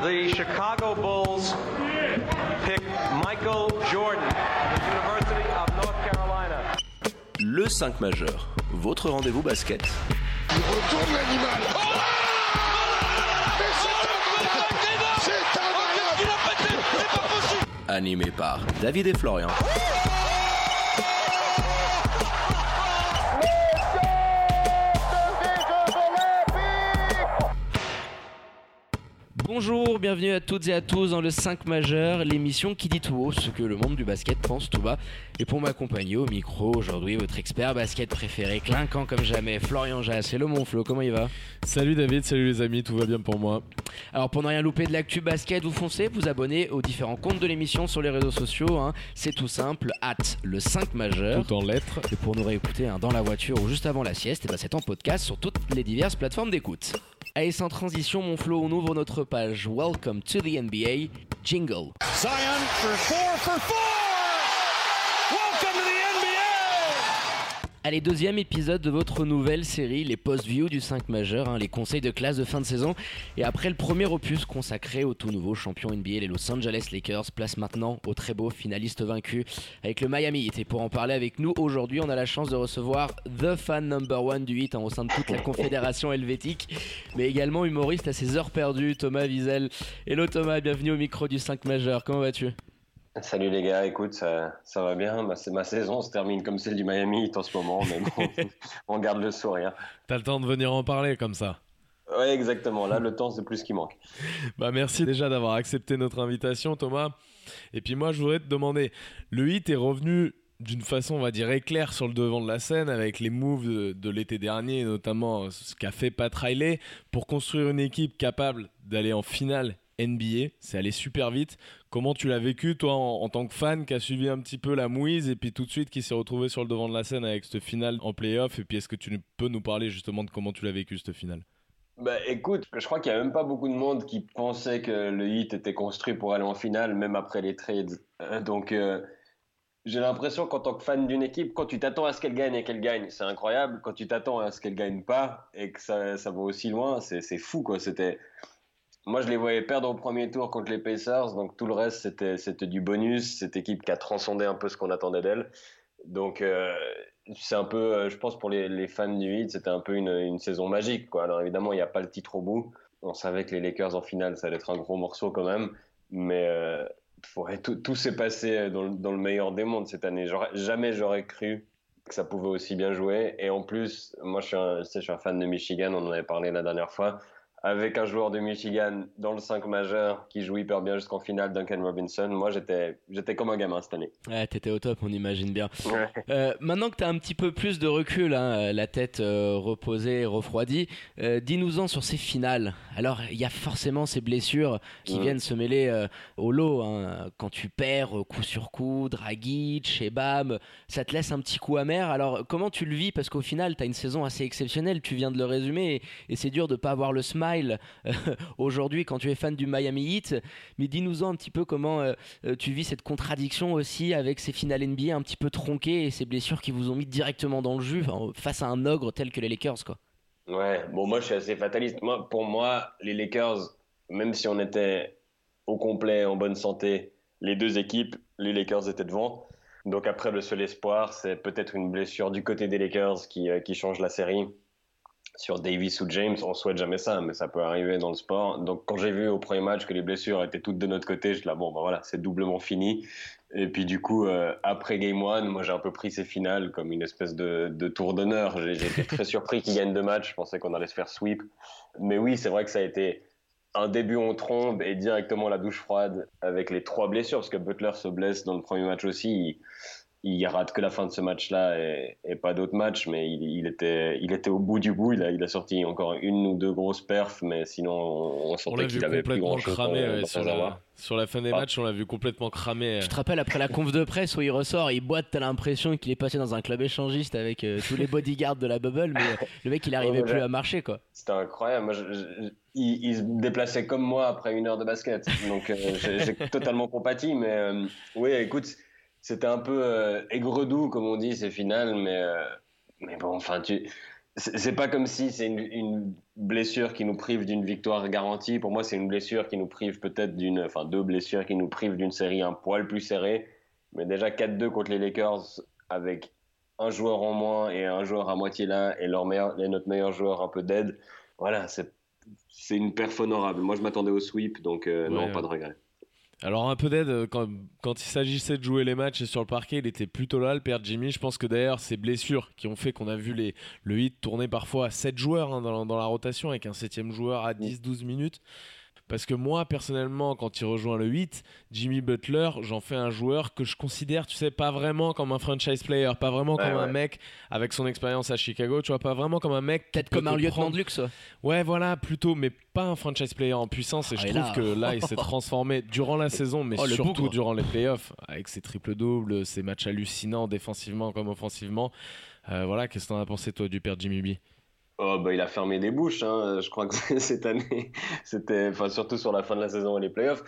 the Chicago Bulls pick Michael Jordan of the University of North Carolina. Le 5 majeur, votre rendez-vous basket. Il retourne l'animal. Oh Animé par David et Florian. Bonjour, bienvenue à toutes et à tous dans le 5 majeur, l'émission qui dit tout haut ce que le monde du basket pense tout bas. Et pour m'accompagner au micro aujourd'hui, votre expert basket préféré, clinquant comme jamais, Florian Jass. Hello mon Flo, comment il va? Salut David, salut les amis, tout va bien pour moi. Alors pour ne rien louper de l'actu basket, vous foncez, vous abonnez aux différents comptes de l'émission sur les réseaux sociaux. hein. C'est tout simple, hâte le 5 majeur. Tout en lettres. Et pour nous réécouter hein, dans la voiture ou juste avant la sieste, et ben c'est en podcast sur toutes les diverses plateformes d'écoute. Allez, sans transition, mon flow, on ouvre notre page Welcome to the NBA. Jingle. Zion for four for four Allez, deuxième épisode de votre nouvelle série, les post-views du 5 majeur, hein, les conseils de classe de fin de saison. Et après le premier opus consacré au tout nouveau champion NBA, les Los Angeles Lakers, place maintenant au très beau finaliste vaincu avec le Miami Heat. Et pour en parler avec nous aujourd'hui, on a la chance de recevoir The Fan Number One du Heat hein, au sein de toute la confédération helvétique, mais également humoriste à ses heures perdues, Thomas Wiesel. Hello Thomas, bienvenue au micro du 5 majeur, comment vas-tu? Salut les gars, écoute, ça, ça va bien. Ma, ma saison se termine comme celle du Miami Heat en ce moment, mais bon, on garde le sourire. T'as le temps de venir en parler comme ça. Ouais, exactement. Là, le temps, c'est plus ce qui manque. Bah merci déjà d'avoir accepté notre invitation Thomas. Et puis moi je voudrais te demander, le hit est revenu d'une façon on va dire éclair sur le devant de la scène avec les moves de, de l'été dernier, notamment ce qu'a fait Pat Riley pour construire une équipe capable d'aller en finale NBA, c'est allé super vite. Comment tu l'as vécu, toi, en, tant que fan qui a suivi un petit peu la mouise et puis tout de suite qui s'est retrouvé sur le devant de la scène avec cette finale en playoff Et puis, est-ce que tu peux nous parler justement de comment tu l'as vécu, cette finale? Bah écoute, je crois qu'il y a même pas beaucoup de monde qui pensait que le Heat était construit pour aller en finale, même après les trades. Euh, Donc, euh, j'ai l'impression qu'en tant que fan d'une équipe, quand tu t'attends à ce qu'elle gagne et qu'elle gagne, c'est incroyable. Quand tu t'attends à ce qu'elle gagne pas et que ça, ça va aussi loin, c'est fou, quoi. C'était. Moi, je les voyais perdre au premier tour contre les Pacers, donc tout le reste, c'était du bonus. Cette équipe qui a transcendé un peu ce qu'on attendait d'elle. Donc, euh, c'est un peu, euh, je pense, pour les, fans du Heat, c'était un peu une, saison magique. Alors, évidemment, il n'y a pas le titre au bout. On savait que les Lakers en finale, ça allait être un gros morceau quand même. Mais euh, tout, s'est passé dans, le- meilleur des mondes cette année. Jamais j'aurais cru que ça pouvait aussi bien jouer. Et en plus, moi, je suis un fan de Michigan, on en avait parlé la dernière fois. Avec un joueur de Michigan dans le 5 majeur qui joue hyper bien jusqu'en finale, Duncan Robinson, moi, j'étais j'étais comme un gamin cette année. Ouais, t'étais au top, on imagine bien. Euh, maintenant que t'as un petit peu plus de recul, hein, la tête euh, reposée, refroidie, euh, dis-nous-en sur ces finales. Alors, il y a forcément ces blessures qui Ouais. viennent se mêler euh, au lot. Hein. Quand tu perds euh, coup sur coup, Dragic, Shebam, ça te laisse un petit coup amer. Alors, comment tu le vis? Parce qu'au final, t'as une saison assez exceptionnelle, tu viens de le résumer, et, et c'est dur de pas avoir le smile euh, aujourd'hui quand tu es fan du Miami Heat. Mais dis-nous-en un petit peu comment euh, euh, tu vis cette contradiction aussi avec ces finales NBA un petit peu tronquées et ces blessures qui vous ont mis directement dans le jus face à un ogre tel que les Lakers quoi. Ouais, bon, moi, je suis assez fataliste. Moi, pour moi, les Lakers, même si on était au complet, en bonne santé, les deux équipes, les Lakers étaient devant. Donc après, le seul espoir, c'est peut-être une blessure du côté des Lakers qui change la série sur Davis ou James. On souhaite jamais ça, mais ça peut arriver dans le sport. Donc quand j'ai vu au premier match que les blessures étaient toutes de notre côté, je là bon, bah voilà, c'est doublement fini. Et puis du coup, euh, après Game One, moi j'ai un peu pris ces finales comme une espèce de, tour d'honneur. Été très surpris qu'ils gagnent deux matchs. Je pensais qu'on allait se faire sweep. Mais oui, c'est vrai que ça a été un début en trombe et directement la douche froide avec les trois blessures, parce que Butler se blesse dans le premier match aussi. Il rate que la fin de ce match-là et, et pas d'autres matchs, mais il, il, était, il était au bout du bout. Il a, il a sorti encore une ou deux grosses perfs, mais sinon on, on On sentait l'a qu'il vu avait plus complètement grand-chose cramé dans- ouais, dans sur, la, sur la fin des Ah. matchs, on l'a vu complètement cramé. Tu te rappelles après la conf de presse où il ressort, il boite, t'as l'impression qu'il est passé dans un club échangiste avec euh, tous les bodyguards de la bubble, mais le mec il arrivait plus à marcher quoi. C'était incroyable. Moi, je- je- il, il se déplaçait comme moi après une heure de basket. Donc, euh, j'ai j'ai totalement compati. Mais euh, oui, écoute, c'était un peu euh, aigre-doux, comme on dit, ces finales. Mais, euh, mais bon, enfin, tu. c'est pas comme si c'est une, une, blessure qui nous prive d'une victoire garantie. Pour moi, c'est une blessure qui nous prive peut-être d'une, enfin deux blessures qui nous privent d'une série un poil plus serrée. Mais déjà 4-2 contre les Lakers avec un joueur en moins et un joueur à moitié là et, leur meilleur, et notre meilleur joueur un peu dead. Voilà, c'est une perf honorable. Moi, je m'attendais au sweep, donc euh, non, pas de regret. Alors un peu d'aide euh, quand, quand, il s'agissait de jouer les matchs et sur le parquet, il était plutôt là, le père Jimmy. Je pense que d'ailleurs ces blessures qui ont fait qu'on a vu les, le hit tourner parfois à 7 joueurs hein, dans, dans, la rotation avec un septième joueur à 10-12 minutes. Parce que moi, personnellement, quand il rejoint le 8, Jimmy Butler, j'en fais un joueur que je considère, tu sais, pas vraiment comme un franchise player, pas vraiment comme un mec avec son expérience à Chicago, tu vois, pas vraiment comme un mec. Peut-être comme un lieutenant de luxe. Ouais, voilà, plutôt, mais pas un franchise player en puissance. Et ah, je trouve que là, il s'est transformé durant la saison, mais oh, surtout durant les playoffs, avec ses triples-doubles, ses matchs hallucinants, défensivement comme offensivement. Euh, voilà, qu'est-ce que t'en as pensé, toi, du père Jimmy B? Oh, bah, il a fermé des bouches. Hein. Je crois que cette année, c'était, enfin, surtout sur la fin de la saison et les playoffs.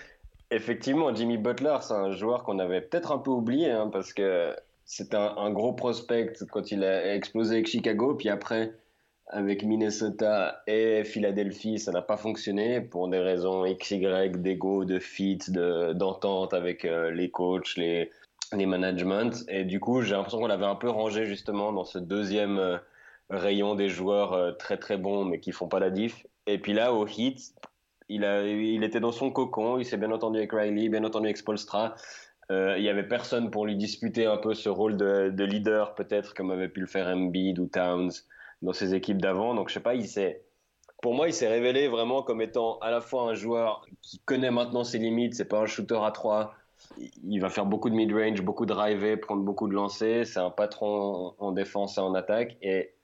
Effectivement, Jimmy Butler, c'est un joueur qu'on avait peut-être un peu oublié hein, parce que c'était un, gros prospect quand il a explosé avec Chicago. Puis après, avec Minnesota et Philadelphie, ça n'a pas fonctionné pour des raisons XY, d'ego, de fit, d'entente avec euh, les coachs, les, les managements. Et du coup, j'ai l'impression qu'on l'avait un peu rangé justement dans ce deuxième. Euh, rayon des joueurs euh, très très bons mais qui font pas la diff. Et puis là, au hit, il, a, il était dans son cocon, il s'est bien entendu avec Riley, bien entendu avec Spolstra. Euh, il y avait personne pour lui disputer un peu ce rôle de, de leader, peut-être comme avait pu le faire Embiid ou Towns dans ses équipes d'avant. Donc je sais pas, il s'est, pour moi, il s'est révélé vraiment comme étant à la fois un joueur qui connaît maintenant ses limites. C'est pas un shooter à trois. Il va faire beaucoup de mid-range, beaucoup de drive, prendre beaucoup de lancers. C'est un patron en défense et en attaque. Et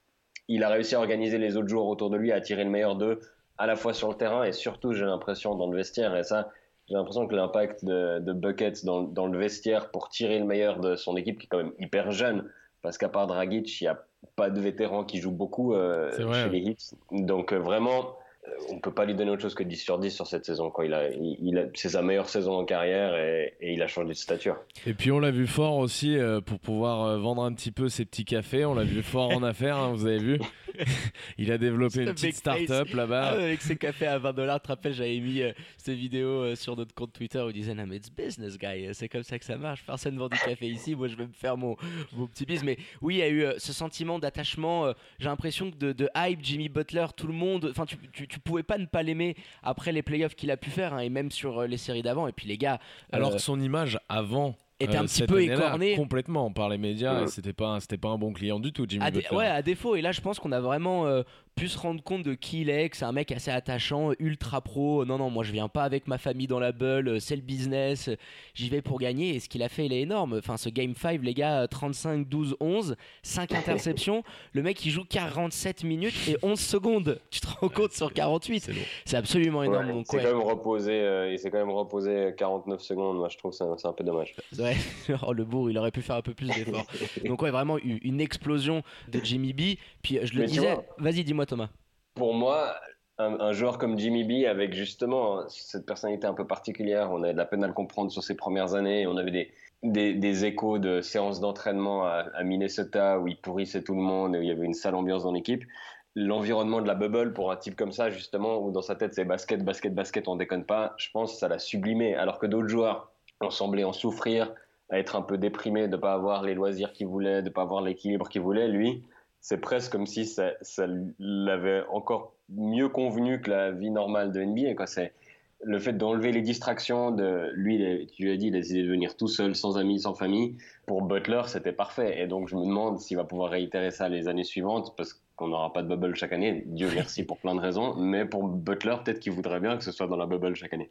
il a réussi à organiser les autres joueurs autour de lui, à tirer le meilleur d'eux, à la fois sur le terrain et surtout, j'ai l'impression, dans le vestiaire. Et ça, j'ai l'impression que l'impact de, de, Buckets dans, dans, le vestiaire pour tirer le meilleur de son équipe, qui est quand même hyper jeune, parce qu'à part Dragic, il n'y a pas de vétéran qui joue beaucoup euh, chez les Hits. Donc euh, vraiment, on peut pas lui donner autre chose que 10 sur 10 sur cette saison. Quoi. Il a, il, c'est sa meilleure saison en carrière et, il a changé de stature. Et puis on l'a vu fort aussi euh, pour pouvoir euh, vendre un petit peu ses petits cafés. On l'a vu fort en affaires, hein, vous avez vu. il a développé une petite start-up là-bas. Ah, avec ses cafés à 20 dollars, tu te rappelles, j'avais mis cette vidéo sur notre compte Twitter où il disait Non, mais it's business, guy. C'est comme ça que ça marche. Personne vend du café ici. Moi, je vais me faire mon, mon petit business. Mais oui, il y a eu ce sentiment d'attachement. J'ai l'impression que de, de, hype, Jimmy Butler, tout le monde. Enfin, tu, tu tu pouvais pas ne pas l'aimer après les playoffs qu'il a pu faire hein, et même sur euh, les séries d'avant. Et puis les gars. Alors que euh, son image avant était un euh, petit peu écorné complètement par les médias c'était pas c'était pas un bon client du tout Jimmy Butler. ouais à défaut et là je pense qu'on a vraiment pu se rendre compte de qui il est, que c'est un mec assez attachant, ultra pro. Non, non, moi je viens pas avec ma famille dans la bulle, c'est le business, j'y vais pour gagner. Et ce qu'il a fait, il est énorme. Enfin, ce Game 5, les gars, 35, 12, 11, 5 interceptions. Le mec, il joue 47 minutes et 11 secondes. Tu te rends compte sur 48 C'est absolument énorme. il s'est quand même reposé, euh, il s'est quand même reposé 49 secondes. Moi, je trouve que c'est un, peu dommage. Ouais, oh, le bourg, il aurait pu faire un peu plus d'efforts. Donc, ouais, vraiment une explosion de Jimmy B. Puis je le disais, vas-y, dis-moi Thomas Pour moi, un, joueur comme Jimmy B, avec justement cette personnalité un peu particulière, on avait de la peine à le comprendre sur ses premières années. On avait des, des, échos de séances d'entraînement à, Minnesota où il pourrissait tout le monde et où il y avait une sale ambiance dans l'équipe. L'environnement de la bubble pour un type comme ça, justement, où dans sa tête c'est basket, basket, basket, on déconne pas, je pense ça l'a sublimé. Alors que d'autres joueurs ont semblé en souffrir, à être un peu déprimés de ne pas avoir les loisirs qu'ils voulaient, de ne pas avoir l'équilibre qu'ils voulaient. Lui, c'est presque comme si ça, l'avait encore mieux convenu que la vie normale de NBA. Quoi. C'est le fait d'enlever les distractions. De, lui, tu as dit, il a décidé de venir tout seul, sans amis, sans famille. Pour Butler, c'était parfait. Et donc, je me demande s'il va pouvoir réitérer ça les années suivantes, parce qu'on n'aura pas de bubble chaque année. Dieu merci pour plein de raisons. Mais pour Butler, peut-être qu'il voudrait bien que ce soit dans la bubble chaque année.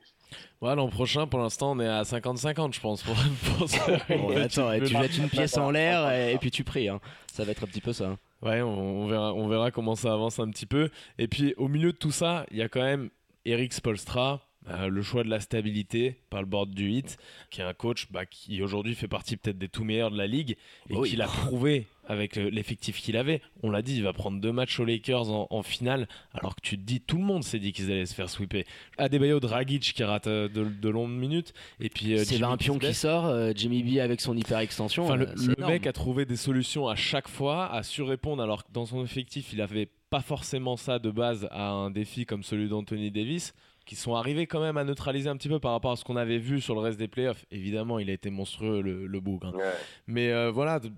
Ouais, l'an prochain, pour l'instant, on est à 50-50, je pense. Pour, attends, tu jettes une pièce en l'air et, puis tu pries. Hein. Ça va être un petit peu ça. Hein. Ouais, on, verra, on verra comment ça avance un petit peu. Et puis au milieu de tout ça, il y a quand même Eric Spolstra, euh, le choix de la stabilité par le board du hit, qui est un coach bah, qui aujourd'hui fait partie peut-être des tout meilleurs de la ligue et Oui. qui l'a prouvé avec euh, l'effectif qu'il avait. On l'a dit, il va prendre deux matchs aux Lakers en, en finale, alors que tu te dis, tout le monde s'est dit qu'ils allaient se faire sweeper. Adebayo Dragic qui rate euh, de, de longues minutes, et puis C'est un pion qui sort, euh, Jimmy B avec son hyper extension. Enfin, le, mec a trouvé des solutions à chaque fois, a su répondre, alors que dans son effectif, il avait pas forcément ça de base à un défi comme celui d'Anthony Davis, qui sont arrivés quand même à neutraliser un petit peu par rapport à ce qu'on avait vu sur le reste des playoffs. Évidemment, il a été monstrueux, le, le bougre. hein. Ouais. Mais euh, voilà, de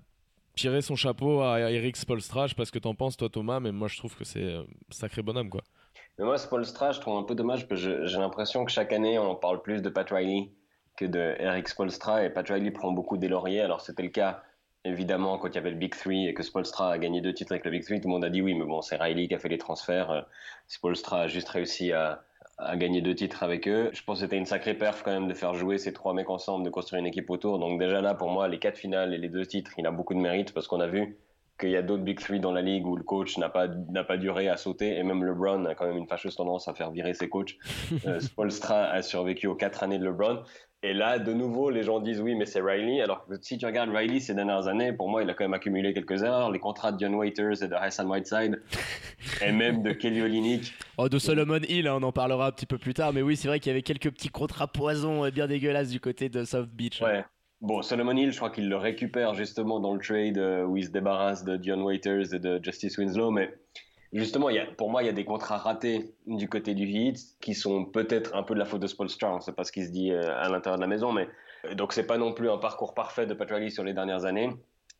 tirer son chapeau à Eric Spolstra, je sais pas ce que t'en penses, toi Thomas, mais moi je trouve que c'est euh, sacré bonhomme, quoi. Mais moi, Spolstra, je trouve un peu dommage parce que j'ai l'impression que chaque année, on parle plus de Pat Riley que de Eric Spolstra. Et Pat Riley prend beaucoup des lauriers. Alors, c'était le cas, évidemment, quand il y avait le Big Three et que Spolstra a gagné deux titres avec le Big Three. Tout le monde a dit oui, mais bon, c'est Riley qui a fait les transferts. Euh, Spolstra a juste réussi à, à gagner deux titres avec eux. Je pense que c'était une sacrée perf quand même de faire jouer ces trois mecs ensemble, de construire une équipe autour. Donc, déjà là, pour moi, les quatre finales et les deux titres, il a beaucoup de mérite parce qu'on a vu qu'il y a d'autres Big Three dans la ligue où le coach n'a pas, n'a pas duré à sauter et même LeBron a quand même une fâcheuse tendance à faire virer ses coachs. Euh, Spolstra a survécu aux quatre années de LeBron. Et là, de nouveau, les gens disent oui, mais c'est Riley. Alors que si tu regardes Riley ces dernières années, pour moi, il a quand même accumulé quelques erreurs. Les contrats de Dion Waiters et de Hassan Whiteside, et même de Kelly Olynyk. Oh, de Solomon Hill, hein, on en parlera un petit peu plus tard, mais oui, c'est vrai qu'il y avait quelques petits contrats poison euh, bien dégueulasses du côté de South Beach. Ouais. Bon, Solomon Hill, je crois qu'il le récupère justement dans le trade euh, où il se débarrasse de Dion Waiters et de Justice Winslow. Mais justement, pour moi, il y a des contrats ratés du côté du Heat qui sont peut-être un peu de la faute de Spolstra. On ne sait pas ce qui se dit euh, à l'intérieur de la maison. Mais euh, donc, c'est pas non plus un parcours parfait de Pat Riley sur les dernières années.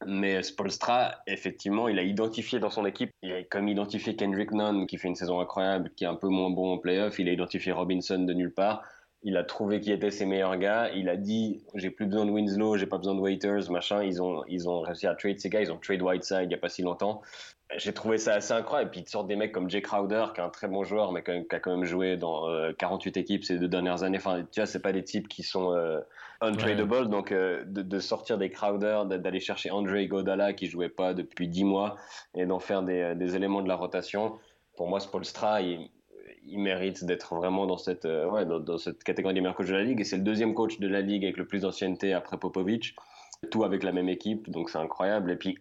Mais Spolstra, effectivement, il a identifié dans son équipe, il a comme identifié Kendrick Nunn, qui fait une saison incroyable, qui est un peu moins bon en playoff. Il a identifié Robinson de nulle part. Il a trouvé qui étaient ses meilleurs gars. Il a dit j'ai plus besoin de Winslow, j'ai pas besoin de Waiters, machin. Ils ont, ils ont réussi à trade ces gars. Ils ont trade Whiteside il y a pas si longtemps. J'ai trouvé ça assez incroyable. Et puis ils te sortent des mecs comme Jay Crowder, qui est un très bon joueur, mais qui a, quand même joué dans euh, 48 équipes ces deux dernières années. Enfin, tu vois, c'est pas des types qui sont euh, untradable. Donc euh, de, de sortir des Crowder, d'aller chercher Andre Godala qui jouait pas depuis 10 mois et d'en faire des, des éléments de la rotation. Pour moi, Spolstra, il, il mérite d'être vraiment dans cette, euh, ouais, dans, cette catégorie des meilleurs coachs de la ligue. Et c'est le deuxième coach de la ligue avec le plus d'ancienneté après Popovic. Tout avec la même équipe, donc c'est incroyable. Et puis,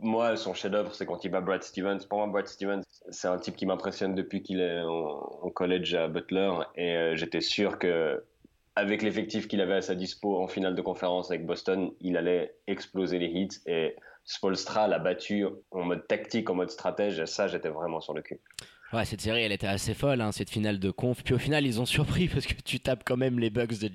moi, son chef-d'œuvre, c'est quand il bat Brad Stevens. Pour moi, Brad Stevens, c'est un type qui m'impressionne depuis qu'il est en, en college à Butler. Et euh, j'étais sûr que, avec l'effectif qu'il avait à sa dispo en finale de conférence avec Boston, il allait exploser les hits. Et Spolstra l'a battu en mode tactique, en mode stratège. Et ça, j'étais vraiment sur le cul. Ouais, cette série, elle était assez folle, hein, cette finale de conf. Puis au final, ils ont surpris parce que tu tapes quand même les Bucks de.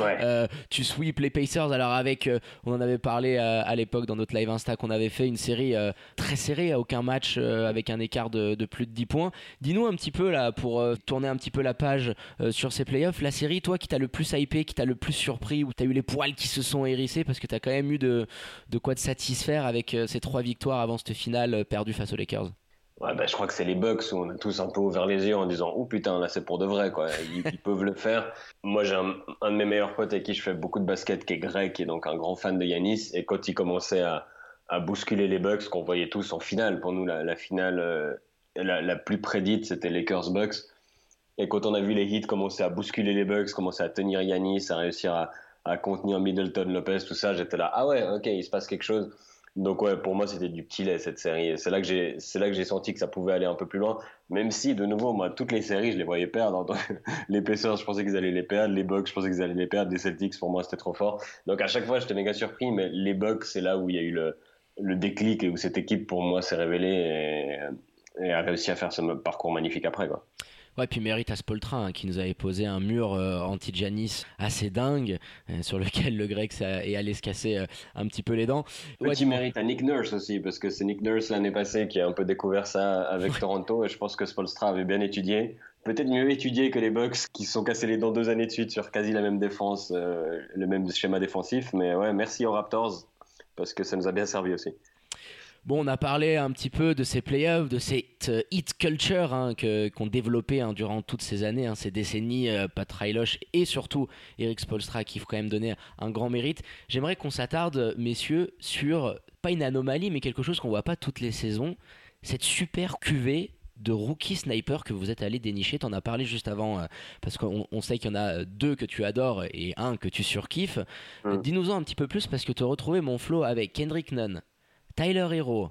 Ouais. Euh, tu sweeps les Pacers. Alors avec, euh, on en avait parlé euh, à l'époque dans notre live Insta qu'on avait fait une série très serrée, à aucun match avec un écart de, de plus de 10 points. Dis-nous un petit peu là pour tourner un petit peu la page sur ces playoffs. La série, toi, qui t'a le plus hypé, qui t'a le plus surpris, où t'as eu les poils qui se sont hérissés parce que t'as quand même eu de, de quoi te satisfaire avec ces trois victoires avant cette finale perdue face aux Lakers. Ouais, bah, je crois que c'est les Bucks où on a tous un peu ouvert les yeux en disant Oh putain, là c'est pour de vrai, quoi. Ils, ils peuvent le faire. Moi, j'ai un, un de mes meilleurs potes avec qui je fais beaucoup de basket qui est grec, est donc un grand fan de Yanis. Et quand il commençait à, à bousculer les Bucks, qu'on voyait tous en finale, pour nous, la, la finale euh, la, la plus prédite, c'était Lakers-Bucks. Et quand on a vu les hits commencer à bousculer les Bucks, commencer à tenir Yanis, à réussir à, à contenir Middleton, Lopez, tout ça, j'étais là Ah ouais, ok, il se passe quelque chose. Donc ouais, pour moi c'était du petit lait cette série. C'est là que j'ai, c'est là que j'ai senti que ça pouvait aller un peu plus loin. Même si de nouveau, moi toutes les séries je les voyais perdre. Les Pacers, je pensais qu'ils allaient les perdre. Les Bucks, je pensais qu'ils allaient les perdre. Les Celtics, pour moi c'était trop fort. Donc à chaque fois j'étais méga surpris. Mais les Bucks, c'est là où il y a eu le, le déclic et où cette équipe pour moi s'est révélée et, et a réussi à faire ce parcours magnifique après quoi. Ouais, puis mérite à Spoltra hein, qui nous avait posé un mur euh, anti-Janis assez dingue euh, sur lequel le grec ça- est allé se casser euh, un petit peu les dents. Ouais, Petit mérite à Nick Nurse aussi, parce que c'est Nick Nurse l'année passée qui a un peu découvert ça avec Toronto, et je pense que Spolstra avait bien étudié. Peut-être mieux étudié que les Bucks qui se sont cassés les dents deux années de suite sur quasi la même défense, le même schéma défensif. Mais ouais, merci aux Raptors, parce que ça nous a bien servi aussi. Bon, on a parlé un petit peu de ces playoffs, de cette euh, hit culture hein, qu'ont développé hein, durant toutes ces années, hein, ces décennies, euh, Pat Ryloche et surtout Eric Spolstra qui faut quand même donner un grand mérite. J'aimerais qu'on s'attarde, messieurs, sur pas une anomalie, mais quelque chose qu'on voit pas toutes les saisons, cette super cuvée de rookie sniper que vous êtes allé dénicher T'en as parlé juste avant, euh, parce qu'on on sait qu'il y en a deux que tu adores et un que tu surkiffes. Mm. Dis-nous-en un petit peu plus, parce que tu as retrouvé mon flow avec Kendrick Nunn, Tyler Hero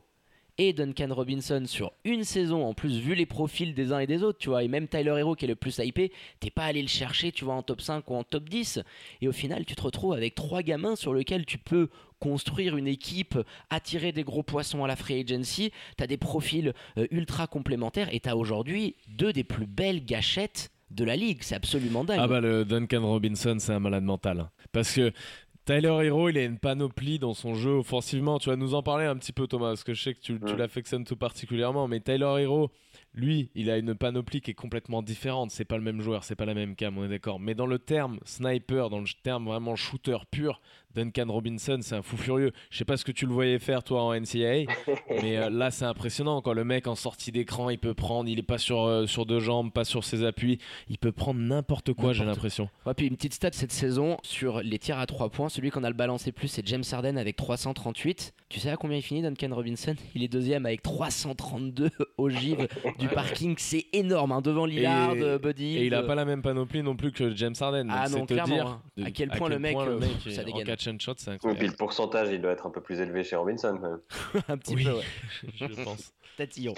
et Duncan Robinson sur une saison, en plus vu les profils des uns et des autres, tu vois, et même Tyler Hero qui est le plus hypé, t'es pas allé le chercher, tu vois, en top 5 ou en top 10, et au final tu te retrouves avec trois gamins sur lesquels tu peux construire une équipe, attirer des gros poissons à la free agency, t'as des profils euh, ultra complémentaires, et t'as aujourd'hui deux des plus belles gâchettes de la ligue, c'est absolument dingue. Ah bah le Duncan Robinson, c'est un malade mental. Parce que Tyler Hero, il a une panoplie dans son jeu offensivement. Tu vas nous en parler un petit peu, Thomas, parce que je sais que tu, tu Ouais. l'affectionnes tout particulièrement. Mais Tyler Hero, lui, il a une panoplie qui est complètement différente. C'est pas le même joueur, c'est pas la même cam, on est d'accord. Mais dans le terme sniper, dans le terme vraiment shooter pur, Duncan Robinson, c'est un fou furieux. Je sais pas ce que tu le voyais faire, toi, en NCAA, mais euh, là, c'est impressionnant. Quand le mec, en sortie d'écran, il peut prendre, il est pas sur, euh, sur deux jambes, pas sur ses appuis. Il peut prendre n'importe quoi, j'ai l'impression. Ouais, puis une petite stat cette saison sur les tirs à 3 points. Celui qu'on a le balancé plus, c'est James Harden avec 338. Tu sais à combien il finit, Duncan Robinson? Il est deuxième avec 332 au givre du parking. C'est énorme, hein, devant Lillard, Et- Buddy. Et il a pas la même panoplie non plus que James Harden. Ah c'est non, clairement, dire hein. de- À quel point le mec, euh, est- ça dégaine. Catch and shot, c'est Et puis incroyable. le pourcentage, il doit être un peu plus élevé chez Robinson. quand même. un petit Oui. peu, ouais. je pense. Tatillon.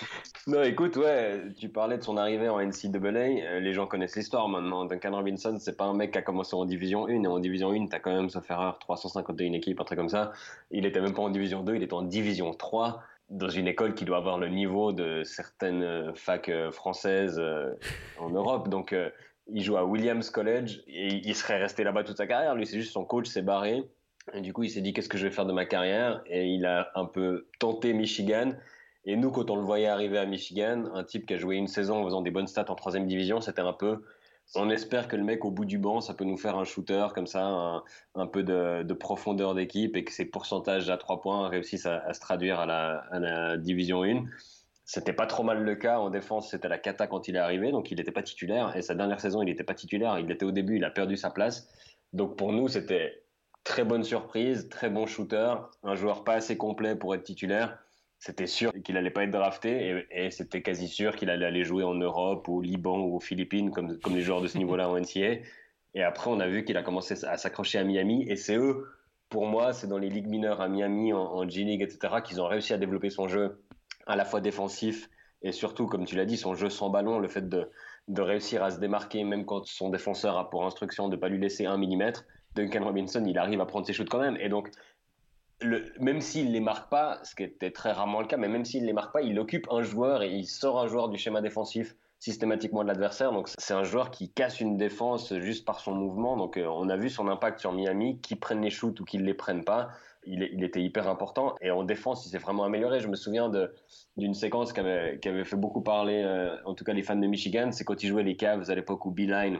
Non, écoute, ouais, tu parlais de son arrivée en NCAA. euh, les gens connaissent l'histoire maintenant. Duncan Robinson, c'est pas un mec qui a commencé en Division 1. Et en Division 1, t'as quand même, sauf erreur, 351 équipes, un truc comme ça. Il était même pas en Division 2, il était en Division 3, dans une école qui doit avoir le niveau de certaines euh, facs euh, françaises en Europe. Donc, euh, il joue à Williams College et il serait resté là-bas toute sa carrière. Lui, c'est juste son coach s'est barré. Et du coup, il s'est dit qu'est-ce que je vais faire de ma carrière? Et il a un peu tenté Michigan. Et nous, quand on le voyait arriver à Michigan, un type qui a joué une saison en faisant des bonnes stats en troisième division, c'était un peu. On espère que le mec au bout du banc, ça peut nous faire un shooter comme ça, un, peu de, de profondeur d'équipe et que ses pourcentages à trois points réussissent à, à se traduire à la, à la division 1. C'était pas trop mal le cas en défense, c'était la cata quand il est arrivé, donc il n'était pas titulaire. Et sa dernière saison, il n'était pas titulaire. Il était au début, il a perdu sa place. Donc pour nous, c'était très bonne surprise, très bon shooter, un joueur pas assez complet pour être titulaire. C'était sûr qu'il allait pas être drafté et, et c'était quasi sûr qu'il allait aller jouer en Europe, au Liban ou aux Philippines, comme, comme les joueurs de ce niveau-là en NCA. Et après, on a vu qu'il a commencé à s'accrocher à Miami et c'est eux, pour moi, c'est dans les ligues mineures à Miami, en, en G-League, etc., qu'ils ont réussi à développer son jeu à la fois défensif et surtout, comme tu l'as dit, son jeu sans ballon, le fait de, réussir à se démarquer, même quand son défenseur a pour instruction de ne pas lui laisser un millimètre. Duncan Robinson, il arrive à prendre ses shoots quand même. Et donc, même s'il ne les marque pas, ce qui était très rarement le cas, mais même s'il ne les marque pas, il occupe un joueur et il sort un joueur du schéma défensif systématiquement de l'adversaire. Donc c'est un joueur qui casse une défense juste par son mouvement. Donc euh, on a vu son impact sur Miami, qu'ils prennent les shoots ou qu'ils ne les prennent pas. Il, était hyper important. Et en défense, il s'est vraiment amélioré. Je me souviens d'une séquence qui avait, qui avait, fait beaucoup parler, euh, en tout cas les fans de Michigan, c'est quand il jouait les Cavs à l'époque où Beeline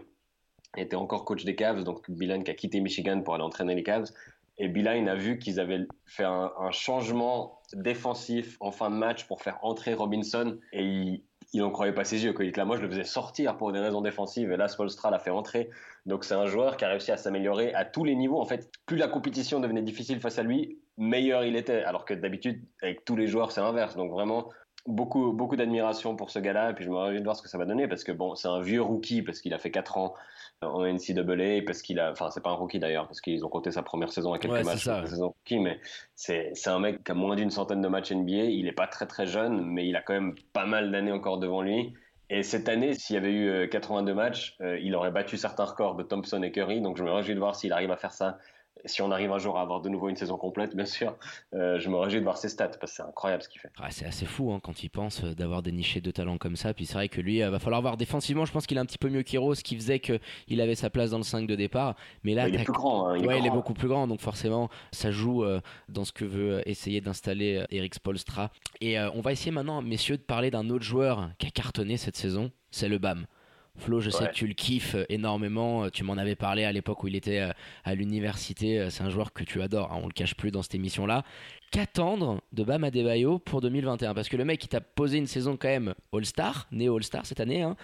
était encore coach des Cavs. Donc Beeline qui a quitté Michigan pour aller entraîner les Cavs. Et Beeline a vu qu'ils avaient fait un, un, changement défensif en fin de match pour faire entrer Robinson. Et il, il n'en croyait pas ses yeux. Moi, je le faisais sortir pour des raisons défensives. Et là, Spolstra l'a fait entrer. Donc, c'est un joueur qui a réussi à s'améliorer à tous les niveaux. En fait, plus la compétition devenait difficile face à lui, meilleur il était. Alors que d'habitude, avec tous les joueurs, c'est l'inverse. Donc, vraiment, beaucoup, beaucoup d'admiration pour ce gars-là. Et puis, je me réjouis de voir ce que ça va donner. Parce que, bon, c'est un vieux rookie, parce qu'il a fait 4 ans en NCAA, parce qu'il a, enfin, c'est pas un rookie d'ailleurs, parce qu'ils ont compté sa première saison à quelques ouais, matchs, ça. saison rookie, mais c'est, c'est un mec qui a moins d'une centaine de matchs NBA. Il est pas très très jeune, mais il a quand même pas mal d'années encore devant lui. Et cette année, s'il y avait eu 82 matchs, euh, il aurait battu certains records de Thompson et Curry. Donc je me réjouis de voir s'il arrive à faire ça. Si on arrive un jour à avoir de nouveau une saison complète, bien sûr, euh, je me réjouis de voir ses stats parce que c'est incroyable ce qu'il fait. Ah, c'est assez fou hein, quand il pense d'avoir déniché deux talents comme ça. Puis c'est vrai que lui, il va falloir voir défensivement. Je pense qu'il est un petit peu mieux qu'Hero, ce qui faisait qu'il avait sa place dans le 5 de départ. Mais là, il est plus grand. Hein, il, ouais, est il est grand. beaucoup plus grand. Donc forcément, ça joue euh, dans ce que veut essayer d'installer euh, Eric Spolstra. Et euh, on va essayer maintenant, messieurs, de parler d'un autre joueur qui a cartonné cette saison. C'est le BAM. Flo, je sais Ouais. que tu le kiffes énormément. Tu m'en avais parlé à l'époque où il était euh, à l'université. C'est un joueur que tu adores. hein, on le cache plus dans cette émission-là. Qu'attendre de Bam Adebayo pour 2021 Parce que le mec, il t'a posé une saison quand même All-Star, né All-Star cette année. Hein.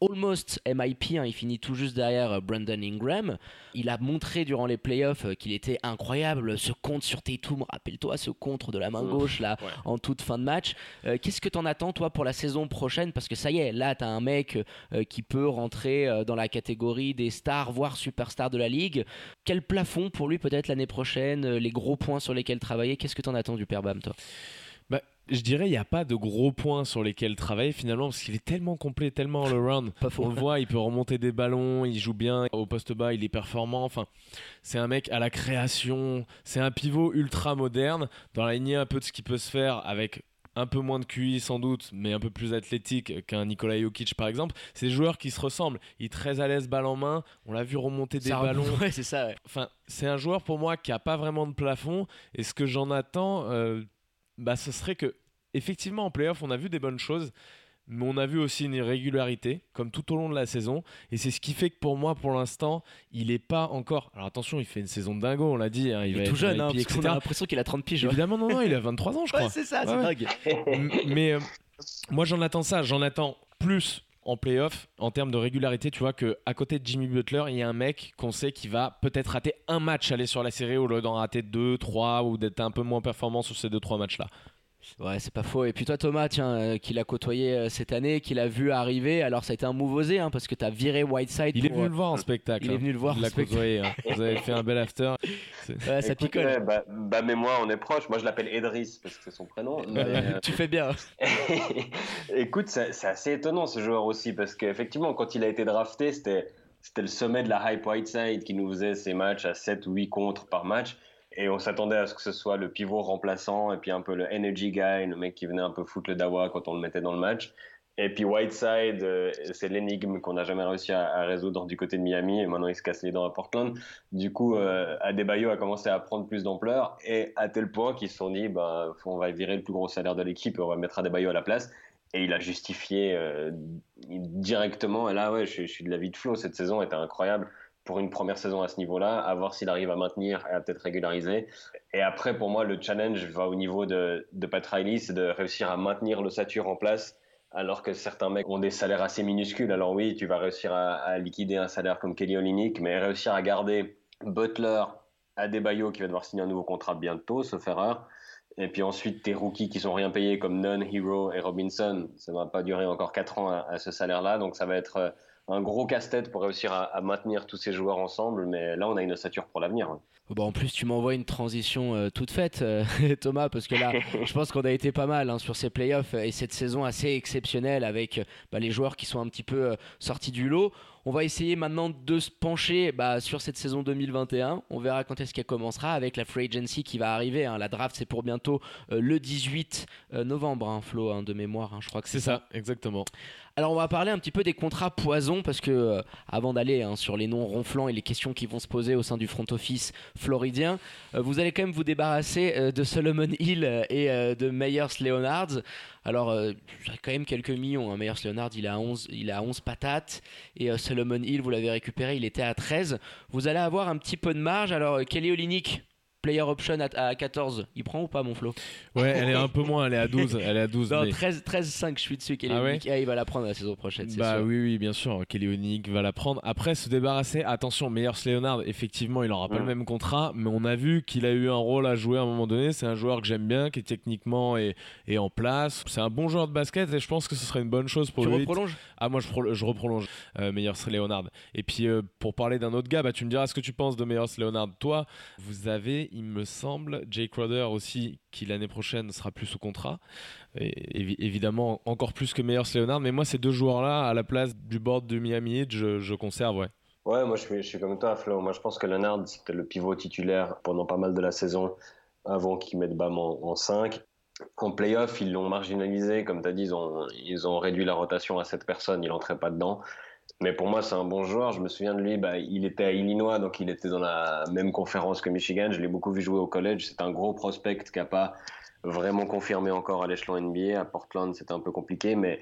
Almost MIP, hein, il finit tout juste derrière euh, Brandon Ingram. Il a montré durant les playoffs euh, qu'il était incroyable. Ce contre sur Tatum, rappelle-toi ce contre de la main gauche là ouais. en toute fin de match. Euh, Qu'est-ce que t'en attends toi pour la saison prochaine? Parce que ça y est, là t'as un mec euh, qui peut rentrer euh, dans la catégorie des stars, voire superstars de la ligue. Quel plafond pour lui peut-être l'année prochaine Les gros points sur lesquels travailler? Qu'est-ce que t'en attends du Père Bam toi? Je dirais il n'y a pas de gros points sur lesquels travailler finalement parce qu'il est tellement complet, tellement all-around. On le voit, il peut remonter des ballons, il joue bien au poste bas, il est performant. Enfin, c'est un mec à la création, c'est un pivot ultra moderne dans la lignée un peu de ce qui peut se faire avec un peu moins de QI sans doute, mais un peu plus athlétique qu'un Nikola Jokic par exemple. C'est des joueurs qui se ressemblent. Il est très à l'aise balle en main. On l'a vu remonter des Ça ballons. Ouais, c'est ça. ouais. Enfin, c'est un joueur pour moi qui a pas vraiment de plafond. Et ce que j'en attends, euh, bah, ce serait que, effectivement, en playoff, on a vu des bonnes choses, mais on a vu aussi une irrégularité, comme tout au long de la saison. Et c'est ce qui fait que pour moi, pour l'instant, il est pas encore. Alors attention, il fait une saison de dingo, on l'a dit. hein, il, Il va est tout jeune, hein, parce qu'on a l'impression qu'il a 30 piges. Évidemment, non, non, il a 23 ans, je crois. Ouais, c'est ça, c'est Ouais, dingue. Mais euh, moi j'en attends ça, j'en attends plus en playoff en termes de régularité. Tu vois que à côté de Jimmy Butler, il y a un mec qu'on sait qui va peut-être rater un match aller sur la série au lieu d'en rater deux, trois ou d'être un peu moins performant sur ces deux trois matchs là. Ouais, c'est pas faux. Et puis toi, Thomas, tiens, euh, qui l'a côtoyé euh, cette année, qui l'a vu arriver. Alors, ça a été un move osé, hein, parce que t'as viré Whiteside. Il est pour, venu le voir en spectacle. il est hein. venu le voir Il en l'a spectacle. côtoyé. hein. Vous avez fait un bel after. Euh, ouais, ça Écoute, picole. ouais, bah, bah, mais moi, on est proche. Moi, je l'appelle Edris parce que c'est son prénom. Mais, euh, tu fais bien. Écoute, c'est c'est assez étonnant ce joueur aussi parce qu'effectivement, quand il a été drafté, c'était c'était le sommet de la hype Whiteside qui nous faisait ses matchs à 7 ou 8 contre par match. Et on s'attendait à ce que ce soit le pivot remplaçant et puis un peu le energy guy, le mec qui venait un peu foutre le dawa quand on le mettait dans le match. Et puis Whiteside, euh, c'est l'énigme qu'on n'a jamais réussi à, à résoudre du côté de Miami et maintenant il se casse les dents à Portland. Du coup, euh, Adebayo a commencé à prendre plus d'ampleur et à tel point qu'ils se sont dit, bah, on va virer le plus gros salaire de l'équipe et on va mettre Adebayo à la place. Et il a justifié euh, directement. Et là, ouais, je, je suis de l'avis de Flo. Cette saison était incroyable pour une première saison à ce niveau-là. À voir s'il arrive à maintenir et à peut-être régulariser. Et après, pour moi, le challenge va au niveau de, Pat Riley, c'est de réussir à maintenir l'ossature en place. Alors que certains mecs ont des salaires assez minuscules. Alors oui, tu vas réussir à, liquider un salaire comme Kelly Olynyk, mais réussir à garder Butler, Adebayo qui va devoir signer un nouveau contrat bientôt, sauf erreur. Et puis ensuite, tes rookies qui sont rien payés comme Nunn, Hero et Robinson, ça ne va pas durer encore 4 ans à, à ce salaire-là. Donc ça va être euh, un gros casse-tête pour réussir à, à maintenir tous ces joueurs ensemble. Mais là, on a une ossature pour l'avenir. hein. Bon, en plus, tu m'envoies une transition euh, toute faite, euh, Thomas, parce que là, je pense qu'on a été pas mal hein, sur ces playoffs et cette saison assez exceptionnelle avec bah, les joueurs qui sont un petit peu euh, sortis du lot. On va essayer maintenant de se pencher bah, sur cette saison 2021. On verra quand est-ce qu'elle commencera avec la free agency qui va arriver. hein. La draft, c'est pour bientôt euh, le 18 euh, novembre, hein, Flo, hein, de mémoire. hein. je crois que C'est ça, exactement. alors on va parler un petit peu des contrats poison parce que euh, avant d'aller hein, sur les noms ronflants et les questions qui vont se poser au sein du front office floridien, euh, vous allez quand même vous débarrasser euh, de Solomon Hill et de Meyers Leonard. Alors euh, a quand même quelques millions. Hein. Meyers Leonard il à 11, il à 11 patates et euh, Solomon Hill vous l'avez récupéré, il était à 13. Vous allez avoir un petit peu de marge. Alors euh, Kelly Olynyk Player option à, à 14, il prend ou pas mon Flo? Ouais, elle est un peu moins, elle est à 12. Elle est à 12 Non, mais- 13, 13 5 je suis dessus Kelly Ah ouais Olynyk. Ah, il va la prendre la saison prochaine, Bah sûr. oui, oui, bien sûr. Kelly Olynyk va la prendre. Après, se débarrasser. Attention, Meyers Leonard, effectivement, il n'aura pas Ouais. le même contrat, mais on a vu qu'il a eu un rôle à jouer à un moment donné. C'est un joueur que j'aime bien, qui est techniquement est, est en place. C'est un bon joueur de basket et je pense que ce serait une bonne chose pour Tu lui. reprolonges? Ah, moi, je, pro- je reprolonge euh, Meyers Leonard. Et puis, euh, pour parler d'un autre gars, bah, tu me diras ce que tu penses de Meyers Leonard. Toi, vous avez, il me semble, Jay Crowder aussi, qui l'année prochaine sera plus sous contrat. Évidemment, encore plus que Meyers Leonard. Mais moi, ces deux joueurs-là, à la place du board de Miami Heat, je, conserve, ouais. Ouais, moi je suis, comme toi, Flo. Moi je pense que Leonard, c'était le pivot titulaire pendant pas mal de la saison avant qu'il mette Bam en, en 5. En playoff, ils l'ont marginalisé. Comme tu as dit, ils ont, ils ont réduit la rotation à 7 personnes. Il n'entrait pas dedans. Mais pour moi, c'est un bon joueur. Je me souviens de lui, bah, il était à Illinois, donc il était dans la même conférence que Michigan. Je l'ai beaucoup vu jouer au college. C'est un gros prospect qui n'a pas vraiment confirmé encore à l'échelon NBA. À Portland, c'était un peu compliqué, mais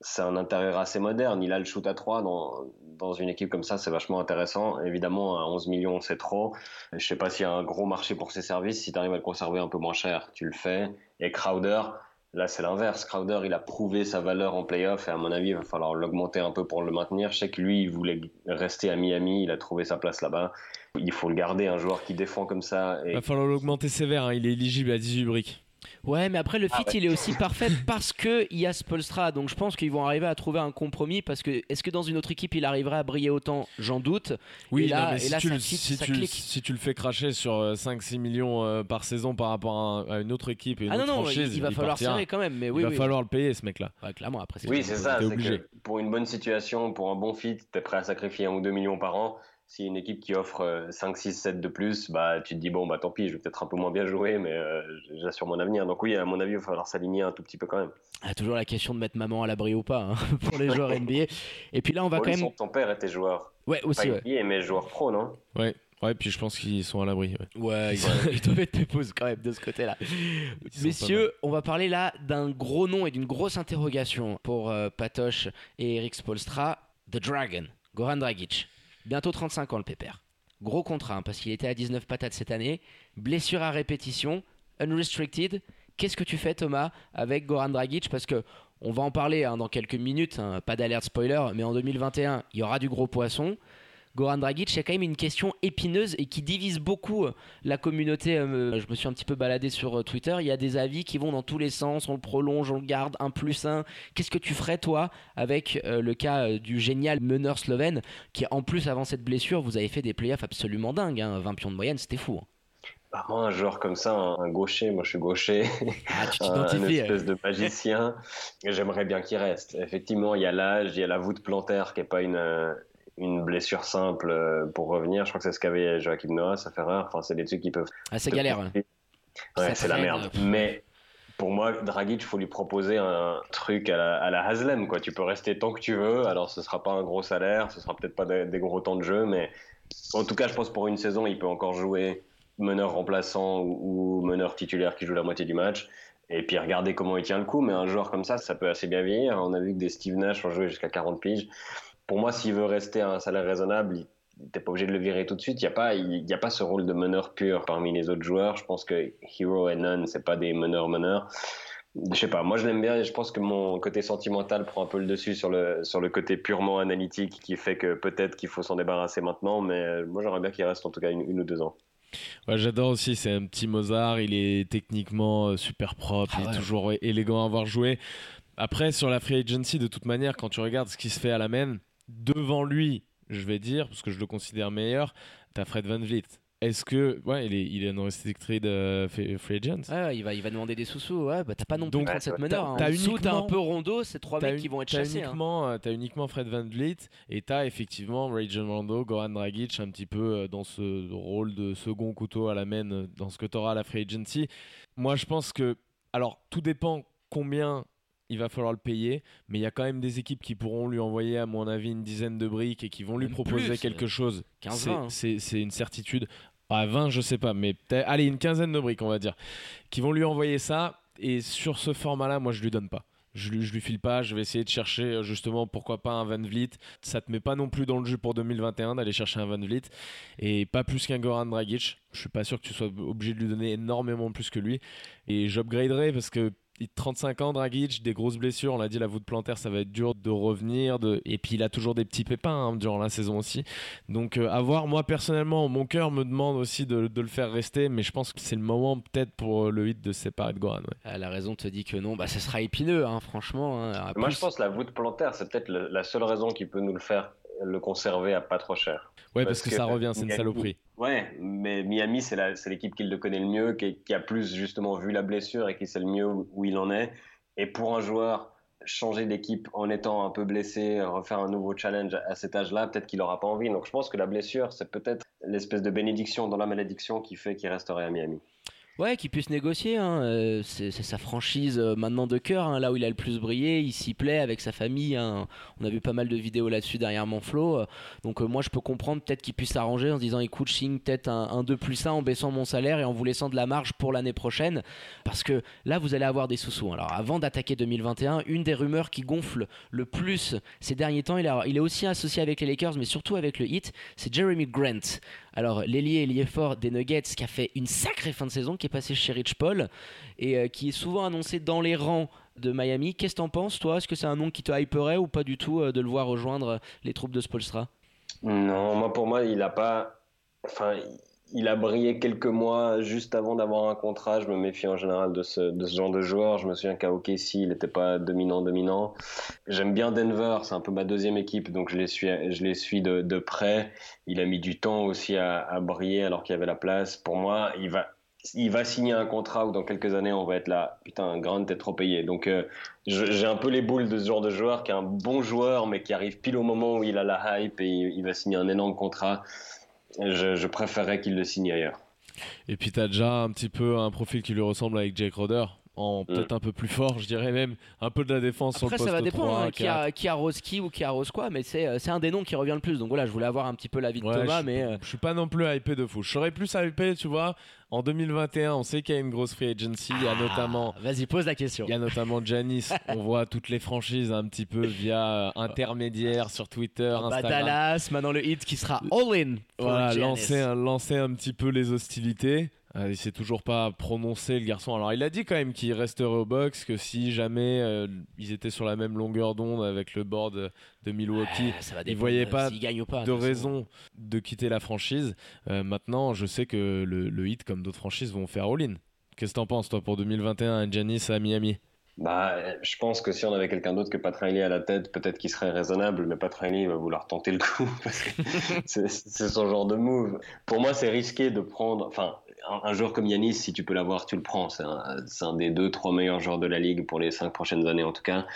c'est un intérieur assez moderne. Il a le shoot à 3 dans, dans une équipe comme ça, c'est vachement intéressant. Évidemment, à 11 millions, c'est trop. Je sais pas s'il y a un gros marché pour ses services. Si tu arrives à le conserver un peu moins cher, tu le fais. Et Crowder, Là, c'est l'inverse. Crowder, il a prouvé sa valeur en playoff et à mon avis, il va falloir l'augmenter un peu pour le maintenir. Je sais que lui, il voulait rester à Miami, il a trouvé sa place là-bas. Il faut le garder, un joueur qui défend comme ça. Il va falloir l'augmenter sévère, hein. il est éligible à 18 briques. Ouais, mais après le fit, Ah ouais. il est aussi parfait parce que il y a Spolstra. Donc je pense qu'ils vont arriver à trouver un compromis parce que est-ce que dans une autre équipe il arriverait à briller autant? J'en doute. Oui, et là, non, mais et si, là, tu, le- fit, si, ça tu, clique. si tu le fais cracher sur euh, 5-6 millions euh, par saison par rapport à, un- à une autre équipe et une Ah non autre non, franchise, il, il va falloir partira. serrer quand même. Mais oui, il va oui. falloir le payer ce mec-là. Ouais, clairement. Après, c'est Oui, c'est ça. T'es C'est obligé. que pour une bonne situation, pour un bon fit, tu es prêt à sacrifier 1 ou 2 millions par an. Si une équipe qui offre euh, 5, 6, 7 de plus, bah, tu te dis, bon, bah tant pis, je vais peut-être un peu moins bien jouer, mais euh, j'assure mon avenir. Donc oui, à mon avis, il va falloir s'aligner un tout petit peu quand même. Ah, toujours la question de mettre maman à l'abri ou pas hein, pour les joueurs NBA. Et puis là, on va Bon, quand même. ton père était joueur. Ouais, aussi. Pas Ouais, NBA, mais joueur pro, non? Ouais. Ouais, puis je pense qu'ils sont à l'abri. ouais. ouais ils, doivent- ils doivent être pépouses quand même de ce côté-là. Messieurs, on va parler là d'un gros nom et d'une grosse interrogation pour euh, Patoche et Eric Spolstra. The Dragon, Goran Dragic. Bientôt 35 ans le pépère. Gros contrat hein, parce qu'il était à 19 patates cette année. Blessure à répétition, unrestricted. Qu'est-ce que tu fais Thomas avec Goran Dragic? Parce que on va en parler hein, dans quelques minutes, hein, pas d'alerte spoiler, mais en 2021, il y aura du gros poisson. Goran Dragic, c'est quand même une question épineuse et qui divise beaucoup euh, la communauté. euh, je me suis un petit peu baladé sur euh, Twitter. Il y a des avis qui vont dans tous les sens. On le prolonge, on le garde, un plus un. Qu'est-ce que tu ferais, toi, avec le cas du génial meneur slovène qui, en plus, avant cette blessure, vous avez fait des playoffs absolument dingues. hein. 20 pions de moyenne, c'était fou. hein. Bah, Moi, un joueur comme ça, un, gaucher, moi je suis gaucher, Ah, tu un, un t'identifies. espèce de magicien, j'aimerais bien qu'il reste. Effectivement, il y a l'âge, il y a la voûte plantaire qui n'est pas une, une blessure simple euh, pour revenir. Je crois que c'est ce qu'avait Joachim Noah, ça fait rare. Enfin, c'est des trucs qui peuvent Ah, c'est galère. ouais. C'est la merde. pff. Mais pour moi, Dragic, il faut lui proposer un truc à la, à la Haslem. Quoi. Tu peux rester tant que tu veux. Alors, ce sera pas un gros salaire, ce sera peut-être pas des, des gros temps de jeu, mais en tout cas, je pense pour une saison, il peut encore jouer meneur remplaçant ou, ou meneur titulaire qui joue la moitié du match. Et puis regarder comment il tient le coup. Mais un joueur comme ça, ça peut assez bien vieillir. On a vu que des Steve Nash ont joué jusqu'à 40 piges. Pour moi, s'il veut rester à un salaire raisonnable, il- t'es pas obligé de le virer tout de suite. Il n'y a, pas- il y a pas ce rôle de meneur pur parmi les autres joueurs. Je pense que Hero et Nunn, c'est pas des meneurs-meneurs. Je sais pas, moi je l'aime bien et je pense que mon côté sentimental prend un peu le dessus sur le, sur le côté purement analytique qui fait que peut-être qu'il faut s'en débarrasser maintenant, mais euh, moi j'aimerais bien qu'il reste en tout cas une, une ou deux ans. Ouais, j'adore aussi, c'est un petit Mozart, il est techniquement euh, super propre, Ah il ouais. est toujours élégant à avoir joué. Après, sur la free agency, de toute manière, quand tu regardes ce qui se fait à la main, devant lui, je vais dire, parce que je le considère meilleur, t'as Fred Van Vliet. Est-ce que. Ouais, il est, il est unrestricted euh, free free agent. Ouais, ouais, il, va, il va demander des sous-sous. Ouais, bah, t'as pas non plus Donc, 37 t'as- meneurs. hein. t'as dessous, t'as un uniquement- peu rondo. C'est trois mecs un- qui vont être chassés. hein. uniquement, euh, t'as uniquement Fred Van Vliet et t'as effectivement Rajon Rondo, Goran Dragic un petit peu euh, dans ce rôle de second couteau à la main euh, dans ce que t'auras à la free agency. Moi, je pense que, alors, tout dépend combien il va falloir le payer, mais il y a quand même des équipes qui pourront lui envoyer, à mon avis, une dizaine de briques et qui vont lui Même proposer plus, quelque chose. 15, C'est- 20, hein. C'est c'est une certitude. À 20, je sais pas, mais peut-être, allez, une quinzaine de briques, on va dire, qui vont lui envoyer ça. Et sur ce format-là, moi, je lui donne pas. Je lui, je lui file pas, je vais essayer de chercher euh, justement pourquoi pas un Van Vliet. Ça te met pas non plus dans le jeu pour 2021 d'aller chercher un Van Vliet et pas plus qu'un Goran Dragic. Je suis pas sûr que tu sois obligé de lui donner énormément plus que lui. Et j'upgraderai parce que 35 ans, Dragic, des grosses blessures. On l'a dit, la voûte plantaire, ça va être dur de revenir. De... Et puis il a toujours des petits pépins hein, durant la saison aussi. Donc euh, à voir, moi personnellement, mon cœur me demande aussi de, de le faire rester, mais je pense que c'est le moment peut-être pour euh, le hit de se séparer de Goran. ouais. Ah, la raison te dit que non, bah ça sera épineux, hein, franchement. hein. Moi plus- je pense que la voûte plantaire, c'est peut-être la seule raison qui peut nous le faire le conserver à pas trop cher. Ouais, Parce parce, que, que ça revient, c'est une saloperie. Ouais, mais Miami, c'est l'équipe qui le connaît le mieux, qui, qui a plus justement vu la blessure et qui sait le mieux où, où il en est. Et pour un joueur, changer d'équipe en étant un peu blessé, refaire un nouveau challenge à cet âge-là, peut-être qu'il n'aura pas envie. Donc je pense que la blessure, c'est peut-être l'espèce de bénédiction dans la malédiction qui fait qu'il resterait à Miami. Ouais, qu'il puisse négocier. hein, euh, c'est sa franchise euh, maintenant de cœur, hein, là où il a le plus brillé. Il s'y plaît avec sa famille. hein. On a vu pas mal de vidéos là-dessus derrière mon flow. euh, donc moi, je peux comprendre peut-être qu'il puisse s'arranger en se disant écoute, signe peut-être un, un 2 plus 1 en baissant mon salaire et en vous laissant de la marge pour l'année prochaine. Parce que là, vous allez avoir des sous-sous. Alors avant d'attaquer 2021, une des rumeurs qui gonfle le plus ces derniers temps, il, il est aussi associé avec les Lakers, mais surtout avec le Heat, c'est Jeremy Grant. Alors, l'ailier ailier fort des Nuggets qui a fait une sacrée fin de saison, qui est passé chez Rich Paul et euh, qui est souvent annoncé dans les rangs de Miami. Qu'est-ce que t'en penses, toi? Est-ce que c'est un nom qui te hyperait ou pas du tout euh, de le voir rejoindre les troupes de Spolstra? Non, pour moi, il a pas. Enfin, il a brillé quelques mois juste avant d'avoir un contrat. Je me méfie en général de ce, de ce genre de joueur. Je me souviens qu'à OKC, il n'était pas dominant, dominant. J'aime bien Denver, c'est un peu ma deuxième équipe, donc je les suis, je les suis de, de près. Il a mis du temps aussi à, à briller alors qu'il y avait la place. Pour moi, il va, il va signer un contrat où dans quelques années on va être là, putain, Grant t'es trop payé. Donc euh, j'ai un peu les boules de ce genre de joueur qui est un bon joueur mais qui arrive pile au moment où il a la hype et il va signer un énorme contrat. Je, préférerais qu'il le signe ailleurs. Et puis t'as déjà un petit peu un profil qui lui ressemble avec Jake Roder en peut-être un peu plus fort, je dirais même un peu de la défense Après, sur le ça poste va dépendre 3, hein, qui, a, 4. qui arrose qui ou qui arrose quoi, mais c'est euh, c'est un des noms qui revient le plus. Donc voilà, je voulais avoir un petit peu l'avis de Ouais, Thomas, je, mais euh, je suis pas non plus hypé de fou. Je serais plus hypé, tu vois, en 2021, on sait qu'il y a une grosse free agency, il y a notamment vas-y, pose la question. il y a notamment Janis, on voit toutes les franchises un petit peu via euh, intermédiaire sur Twitter, Bah, Instagram. Dallas, maintenant le hit qui sera all-in. pour Voilà, Giannis. lancer un, lancer un petit peu les hostilités. Euh, il s'est toujours pas prononcé le garçon. Alors il a dit quand même qu'il resterait au box, que si jamais euh, ils étaient sur la même longueur d'onde avec le board de Milwaukee, Ouais, ça va il voyait pas s'il gagne ou pas, de raison de quitter la franchise. Euh, maintenant, je sais que le, le hit, comme d'autres franchises, vont faire all-in. Qu'est-ce que t'en penses, toi, pour 2021, Giannis à Miami? Bah, je pense que si on avait quelqu'un d'autre que Pat Riley à la tête, peut-être qu'il serait raisonnable, mais Pat Riley il va vouloir tenter le coup parce que c'est c'est son genre de move. Pour moi, c'est risqué de prendre. Enfin, un, joueur comme Yanis, si tu peux l'avoir, tu le prends. C'est un, des deux, trois meilleurs joueurs de la ligue pour les cinq prochaines années en tout cas.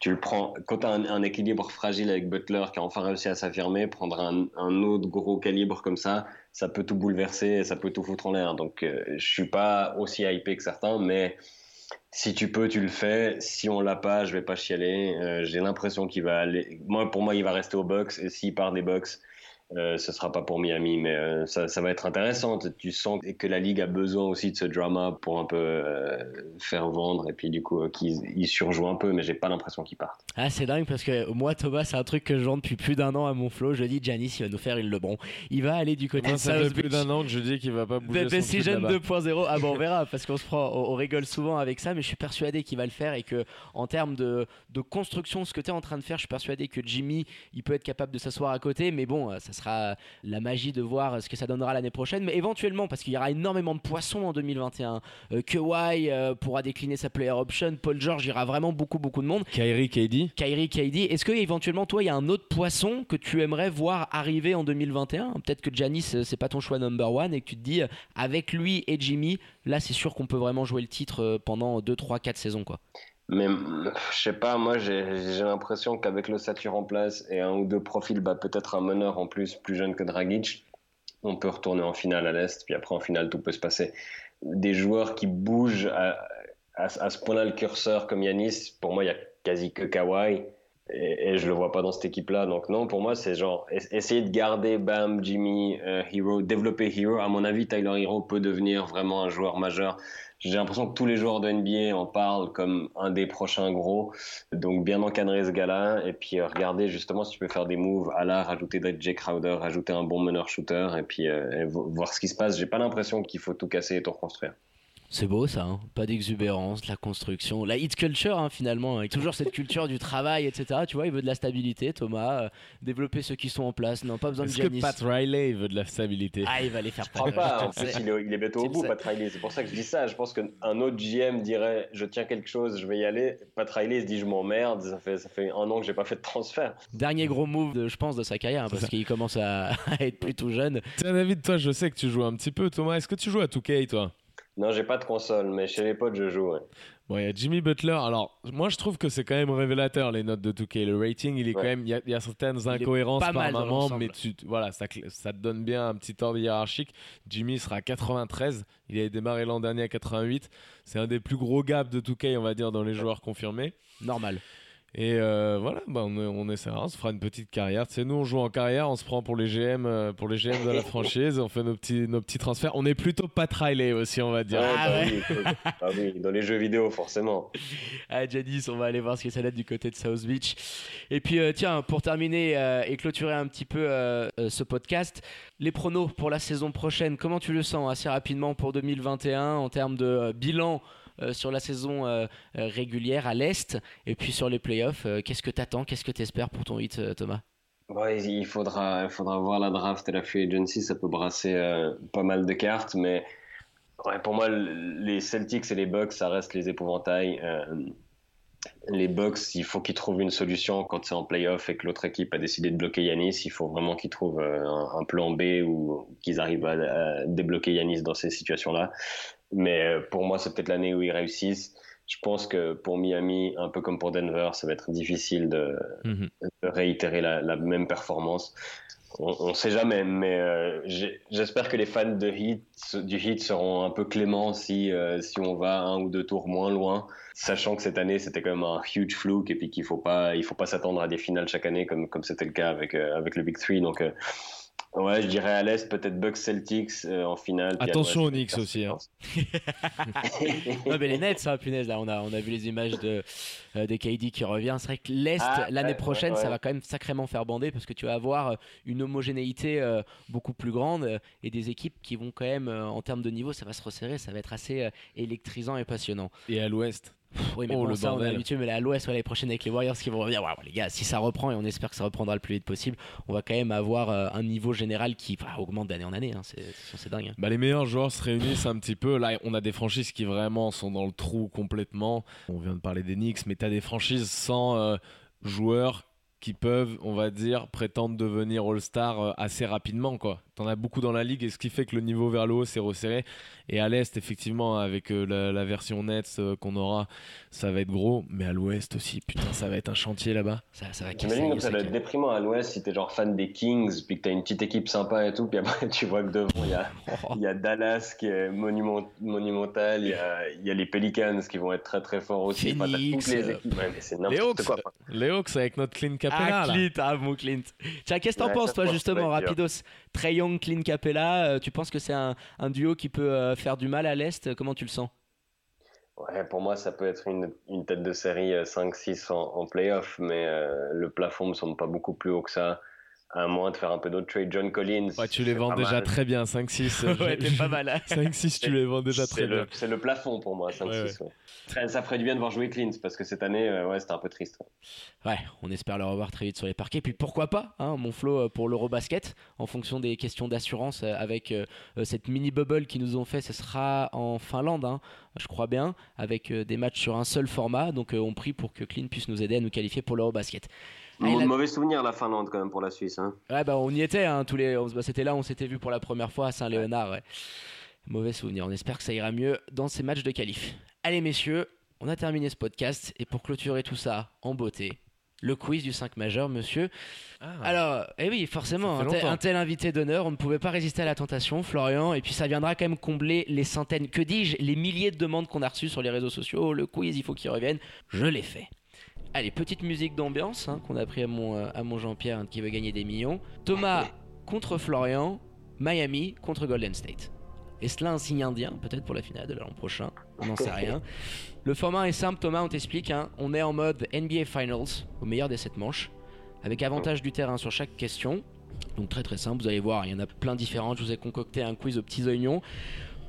Tu le prends. Quand tu as un, équilibre fragile avec Butler qui a enfin réussi à s'affirmer, prendre un, autre gros calibre comme ça, ça peut tout bouleverser et ça peut tout foutre en l'air. Donc, euh, je suis pas aussi hypé que certains, mais si tu peux, tu le fais. Si on l'a pas, je vais pas chialer. Euh, J'ai l'impression qu'il va aller. Moi, pour moi, il va rester au box. Et s'il part des box, euh, ce sera pas pour Miami, mais euh, ça, ça va être intéressant. Tu sens que la ligue a besoin aussi de ce drama pour un peu euh, faire vendre et puis du coup euh, qu'ils ils surjouent un peu, mais j'ai pas l'impression qu'ils partent. Ah, c'est dingue parce que moi, Thomas, c'est un truc que je vends depuis plus d'un an à mon flow. Je dis, Janis, il va nous faire une Lebron. Il va aller du côté Moi, de ça fait plus d'un an que je dis qu'il va pas bouger The son truc Decision là-bas. 2.0. Ah bon, on verra parce qu'on se prend, on, on rigole souvent avec ça, mais je suis persuadé qu'il va le faire et que en termes de, de construction, ce que tu es en train de faire, je suis persuadé que Jimmy, il peut être capable de s'asseoir à côté, mais bon, ça sera la magie de voir ce que ça donnera l'année prochaine, mais éventuellement parce qu'il y aura énormément de poissons en 2021. Euh, Kawhi euh, pourra décliner sa player option, Paul George il y aura vraiment beaucoup beaucoup de monde. Kyrie, KD Kyrie, KD, est-ce que éventuellement toi il y a un autre poisson que tu aimerais voir arriver en 2021 Peut-être que Janis euh, c'est pas ton choix number one et que tu te dis euh, avec lui et Jimmy, là c'est sûr qu'on peut vraiment jouer le titre euh, pendant 2, 3, 4 saisons quoi. Mais je sais pas, moi j'ai l'impression qu'avec le Satur en place et un ou deux profils, bah, peut-être un meneur en plus plus jeune que Dragic, on peut retourner en finale à l'Est, puis après en finale tout peut se passer. Des joueurs qui bougent à, à, à ce point-là le curseur comme Yanis, pour moi il y a quasi que Kawhi. Et, je le vois pas dans cette équipe-là. Donc non, pour moi, c'est genre es- essayer de garder Bam, Jimmy, euh, Hero, développer Hero. À mon avis, Tyler Hero peut devenir vraiment un joueur majeur. J'ai l'impression que tous les joueurs de NBA en parlent comme un des prochains gros. Donc bien encadrer ce gars-là et puis euh, regarder justement si tu peux faire des moves à la rajouter Jay Crowder, rajouter un bon meneur shooter et puis euh, voir ce qui se passe. J'ai pas l'impression qu'il faut tout casser et tout reconstruire. C'est beau ça, hein pas d'exubérance, de la construction, la hit culture hein, finalement, avec toujours cette culture du travail, etc. Tu vois, il veut de la stabilité, Thomas, euh, développer ceux qui sont en place, non pas besoin de Est-ce que Giannis. Pat Riley veut de la stabilité? Ah, il va les faire Je crois peur, pas. je En plus, il est, il est bientôt au bout. Pat Riley. C'est pour ça que je dis ça. Je pense qu'un autre GM dirait je tiens quelque chose, je vais y aller. Pat Riley se dit je m'emmerde. Ça fait, ça fait un an que j'ai pas fait de transfert. Dernier gros move, de, je pense, de sa carrière, hein, parce qu'il commence à, à être plutôt jeune. Tiens, David, toi, je sais que tu joues un petit peu. Thomas, est-ce que tu joues à 2K, toi? Non, j'ai pas de console, mais chez les potes, je joue. ouais. Bon, il y a Jimmy Butler. Alors, moi, je trouve que c'est quand même révélateur, les notes de 2K. Le rating, il est quand Ouais. même. Il y a, il y a certaines incohérences pas par moment, mais tu, voilà, ça te donne bien un petit ordre hiérarchique. Jimmy sera à 93. Il avait démarré l'an dernier à 88. C'est un des plus gros gaps de 2K, on va dire, dans les joueurs confirmés. Normal. Et euh, voilà, bah on, on essaiera, on se fera une petite carrière. Tu sais, nous, on joue en carrière, on se prend pour les GM, euh, pour les GM de la franchise, on fait nos petits, nos petits transferts. On est plutôt Pat Riley aussi, on va dire. Ouais, Ah bah ouais. oui, ah oui, dans les jeux vidéo, forcément. Ah, Jadis, on va aller voir ce que ça donne du côté de South Beach. Et puis, euh, tiens, pour terminer euh, et clôturer un petit peu ce podcast, les pronos pour la saison prochaine, comment tu le sens assez rapidement pour 2021 en termes de bilan sur la saison euh, euh, régulière à l'Est et puis sur les playoffs euh, Qu'est-ce que t'attends Qu'est-ce que t'espères pour ton hit, euh, Thomas? Il faudra, il faudra voir la draft et la free agency, ça peut brasser euh, pas mal de cartes, mais pour moi, les Celtics et les Bucks, ça reste les épouvantails. Euh, les Bucks, il faut qu'ils trouvent une solution quand c'est en playoff et que l'autre équipe a décidé de bloquer Yanis. Il faut vraiment qu'ils trouvent euh, un, plan B ou qu'ils arrivent à débloquer Yanis dans ces situations-là. Mais euh, pour moi, c'est peut-être l'année où ils réussissent. Je pense que pour Miami, un peu comme pour Denver, ça va être difficile de, Mhm. de réitérer la, la même performance. On ne sait jamais, mais euh, j'espère que les fans de Heat, du Heat seront un peu cléments si, euh, si on va un ou deux tours moins loin, sachant que cette année c'était quand même un huge fluke et puis qu'il faut pas il faut pas s'attendre à des finales chaque année comme comme c'était le cas avec euh, avec le Big Three. Donc euh, ouais, je dirais à l'est peut-être Bucks Celtics euh, en finale. Attention aux Knicks aussi, hein. Ouais, mais les Nets, hein, punaise, là, on a, on a vu les images de, euh, des KD qui revient. C'est vrai que l'Est, Ah, l'année ouais, prochaine, ouais, ça va quand même sacrément faire bander parce que tu vas avoir euh, une homogénéité euh, beaucoup plus grande euh, et des équipes qui vont quand même, euh, en termes de niveau, ça va se resserrer, ça va être assez euh, électrisant et passionnant. Et à l'ouest. Oui, mais Oh, bon, le ça, on bordel. l'habitude, mais là, à l'Ouest, ouais, l'année prochaine avec les Warriors qui vont revenir. Waouh, les gars, si ça reprend et on espère que ça reprendra le plus vite possible, on va quand même avoir euh, un niveau général qui bah, augmente d'année en année. hein. C'est, dingue. hein. Bah, les meilleurs joueurs se réunissent un petit peu. Là, on a des franchises qui vraiment sont dans le trou complètement. On vient de parler des Knicks, mais tu as des franchises sans euh, joueurs qui peuvent, on va dire, prétendre devenir All-Star euh, assez rapidement. quoi. T'en as beaucoup dans la ligue et ce qui fait que le niveau vers le haut s'est resserré. Et à l'Est, effectivement, avec euh, la, la version Nets euh, qu'on aura, ça va être gros. Mais à l'Ouest aussi, putain, ça va être un chantier là-bas. Ça, ça va casser. J'imagine que ça ça doit va- être déprimant à l'ouest si t'es genre fan des Kings, puis que t'as une petite équipe sympa et tout, puis après tu vois que devant il y a, y a Dallas qui est monument- monumental, il y a, il y a les Pelicans qui vont être très très forts aussi. Enfin, toutes les équipes, ouais, mais c'est Les n'importe Hawks, quoi. les Hawks avec notre Clean Capella. Ah, là. Clint, ah, mon Clint. Tiens, qu'est-ce que t'en Ouais, penses, toi, justement. Rapidos? Trey Young, Clint Capella, euh, tu penses que c'est un, duo qui peut euh, faire du mal à l'Est? Comment tu le sens? Pour moi, ça peut être une, tête de série euh, 5-6 en, en playoff, mais euh, le plafond me semble pas beaucoup plus haut que ça. À moins de faire un peu d'autres trades. John Collins. Ouais, tu les vends déjà mal. très bien, 5-6. Ouais, t'es pas mal. hein. 5-6, tu les vends déjà C'est très le- bien. C'est le plafond pour moi, 5-6. Ouais, ouais. Très- Ça ferait du bien de voir jouer Clint parce que cette année, euh, ouais, c'était un peu triste. Ouais, on espère le revoir très vite sur les parquets. Puis pourquoi pas, hein, mon flow euh, pour l'Eurobasket, en fonction des questions d'assurance euh, avec euh, cette mini bubble qu'ils nous ont fait, ce sera en Finlande, hein, je crois bien, avec euh, des matchs sur un seul format. Donc euh, on prie pour que Clint puisse nous aider à nous qualifier pour l'Eurobasket. Allez, Mon Mauvais souvenir la Finlande quand même pour la Suisse. Hein. Ouais, bah on y était, hein, tous les, bah, c'était là, on s'était vu pour la première fois à Saint-Léonard. ouais. Mauvais souvenir. On espère que ça ira mieux dans ces matchs de qualif. Allez, messieurs, on a terminé ce podcast et pour clôturer tout ça en beauté, le quiz du 5 majeur, monsieur. Alors, eh oui, forcément, un tel, un tel invité d'honneur, on ne pouvait pas résister à la tentation, Florian, et puis ça viendra quand même combler les centaines, que dis-je, les milliers de demandes qu'on a reçues sur les réseaux sociaux. Le quiz, il faut qu'il revienne. Je l'ai fait. Allez, petite musique d'ambiance hein, qu'on a pris à mon, euh, à mon Jean-Pierre hein, qui veut gagner des millions. Thomas contre Florian, Miami contre Golden State. Et cela un signe indien, peut-être pour la finale de l'an prochain, on n'en sait rien. Le format est simple, Thomas, on t'explique. hein. On est en mode NBA Finals, au meilleur des 7 manches, avec avantage du terrain sur chaque question. Donc très très simple, vous allez voir, il y en a plein différentes. Je vous ai concocté un quiz aux petits oignons.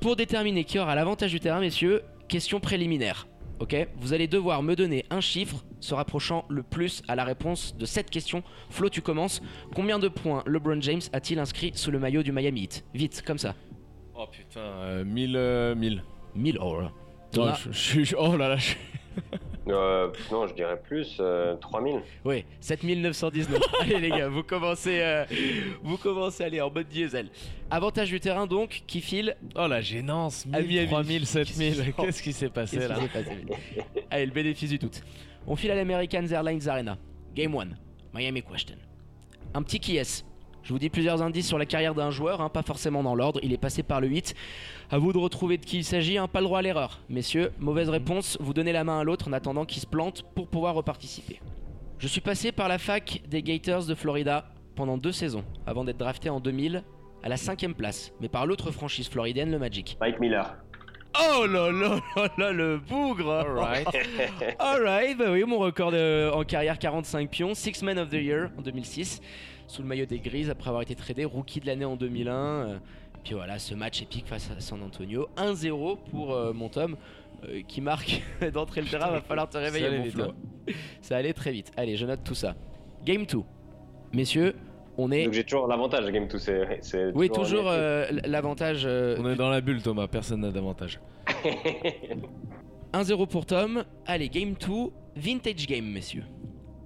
Pour déterminer qui aura l'avantage du terrain, messieurs, question préliminaire. Ok? Vous allez devoir me donner un chiffre se rapprochant le plus à la réponse de cette question. Flo, tu commences. Combien de points LeBron James a-t-il inscrit sous le maillot du Miami Heat? Vite, comme ça. Oh putain, euh, 1000. euh, 1000. 1000 oh là. Non, Thomas je, je. Oh là là, je- Euh, non, je dirais plus, euh, 3000. Oui, 7919. allez les gars, vous commencez, euh, vous commencez à aller en mode diesel. Avantage du terrain donc, qui file. oh la gênance. À 1000, Miami. 3000, 7000. Qu'est-ce qui- Qu'est-ce qui s'est passé là passé Allez, le bénéfice du doute. On file à l'American Airlines Arena. Game 1. Miami Question. Un petit qui est Je vous dis plusieurs indices sur la carrière d'un joueur, hein, pas forcément dans l'ordre. Il est passé par le 8. À vous de retrouver de qui il s'agit, hein, pas le droit à l'erreur. Messieurs, mauvaise réponse, vous donnez la main à l'autre en attendant qu'il se plante pour pouvoir reparticiper. Je suis passé par la fac des Gators de Florida pendant deux saisons, avant d'être drafté en 2000 à la cinquième place, mais par l'autre franchise floridienne, le Magic. Mike Miller. Oh là là là là, le bougre Alright. Alright, bah oui, mon record de- en carrière 45 pions, Six Man of the Year en 2006, sous le maillot des Grises après avoir été tradé, rookie de l'année en 2001. euh, puis voilà, ce match épique face à San Antonio, 1-0 pour euh, mon Tom, euh, qui marque d'entrée le terrain, va falloir te réveiller mon Flo. hein. Ça allait très vite. Allez, je note tout ça. Game 2. Messieurs, on est... Donc j'ai toujours l'avantage, Game 2, c'est. Oui, toujours un- euh, l'avantage... euh, On est dans la bulle, Thomas. Personne n'a d'avantage. 1-0 pour Tom. Allez, game 2, vintage game, messieurs.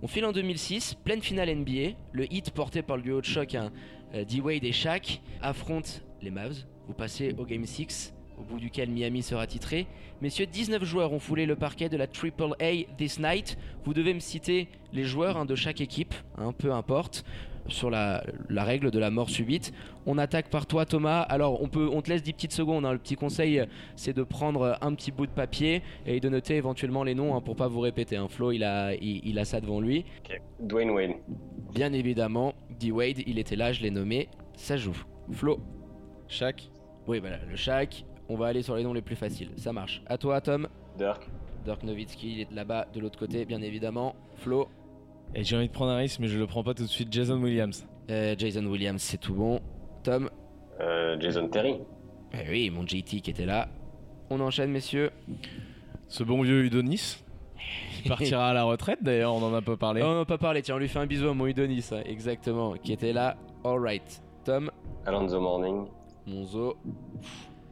On file en 2006, pleine finale NBA. Le hit porté par le duo de choc, hein, euh, D-Wade et Shaq, affronte les Mavs. Vous passez au game 6, au bout duquel Miami sera titré. Messieurs, 19 joueurs ont foulé le parquet de la Triple A this night. Vous devez me citer les joueurs hein, de chaque équipe, hein, peu importe, sur la, la règle de la mort subite. On attaque par toi, Thomas. Alors, on, peut, on te laisse 10 petites secondes. hein. Le petit conseil, c'est de prendre un petit bout de papier et de noter éventuellement les noms hein, pour pas vous répéter. hein. Flo, il a, il, il a ça devant lui. Ok. Dwayne Wade. Bien évidemment, D-Wade, il était là, je l'ai nommé. Ça joue. Flo. Chaque. Oui, voilà, le Shaq. On va aller sur les noms les plus faciles. Ça marche. À toi, Tom. Dirk. Dirk Nowitzki, il est là-bas de l'autre côté, bien évidemment. Flo. Et j'ai envie de prendre un risque, mais je le prends pas tout de suite. Jason Williams. Euh, Jason Williams, c'est tout bon. Tom. Euh, Jason Terry. Eh oui, mon JT qui était là. On enchaîne, messieurs. Ce bon vieux Udonis. Qui partira à la retraite d'ailleurs, on en a pas parlé. Oh, on n'a pas parlé, tiens, on lui fait un bisou à mon Udonis, ça, exactement, qui était là. Alright. Tom, Alonzo Morning. Monzo.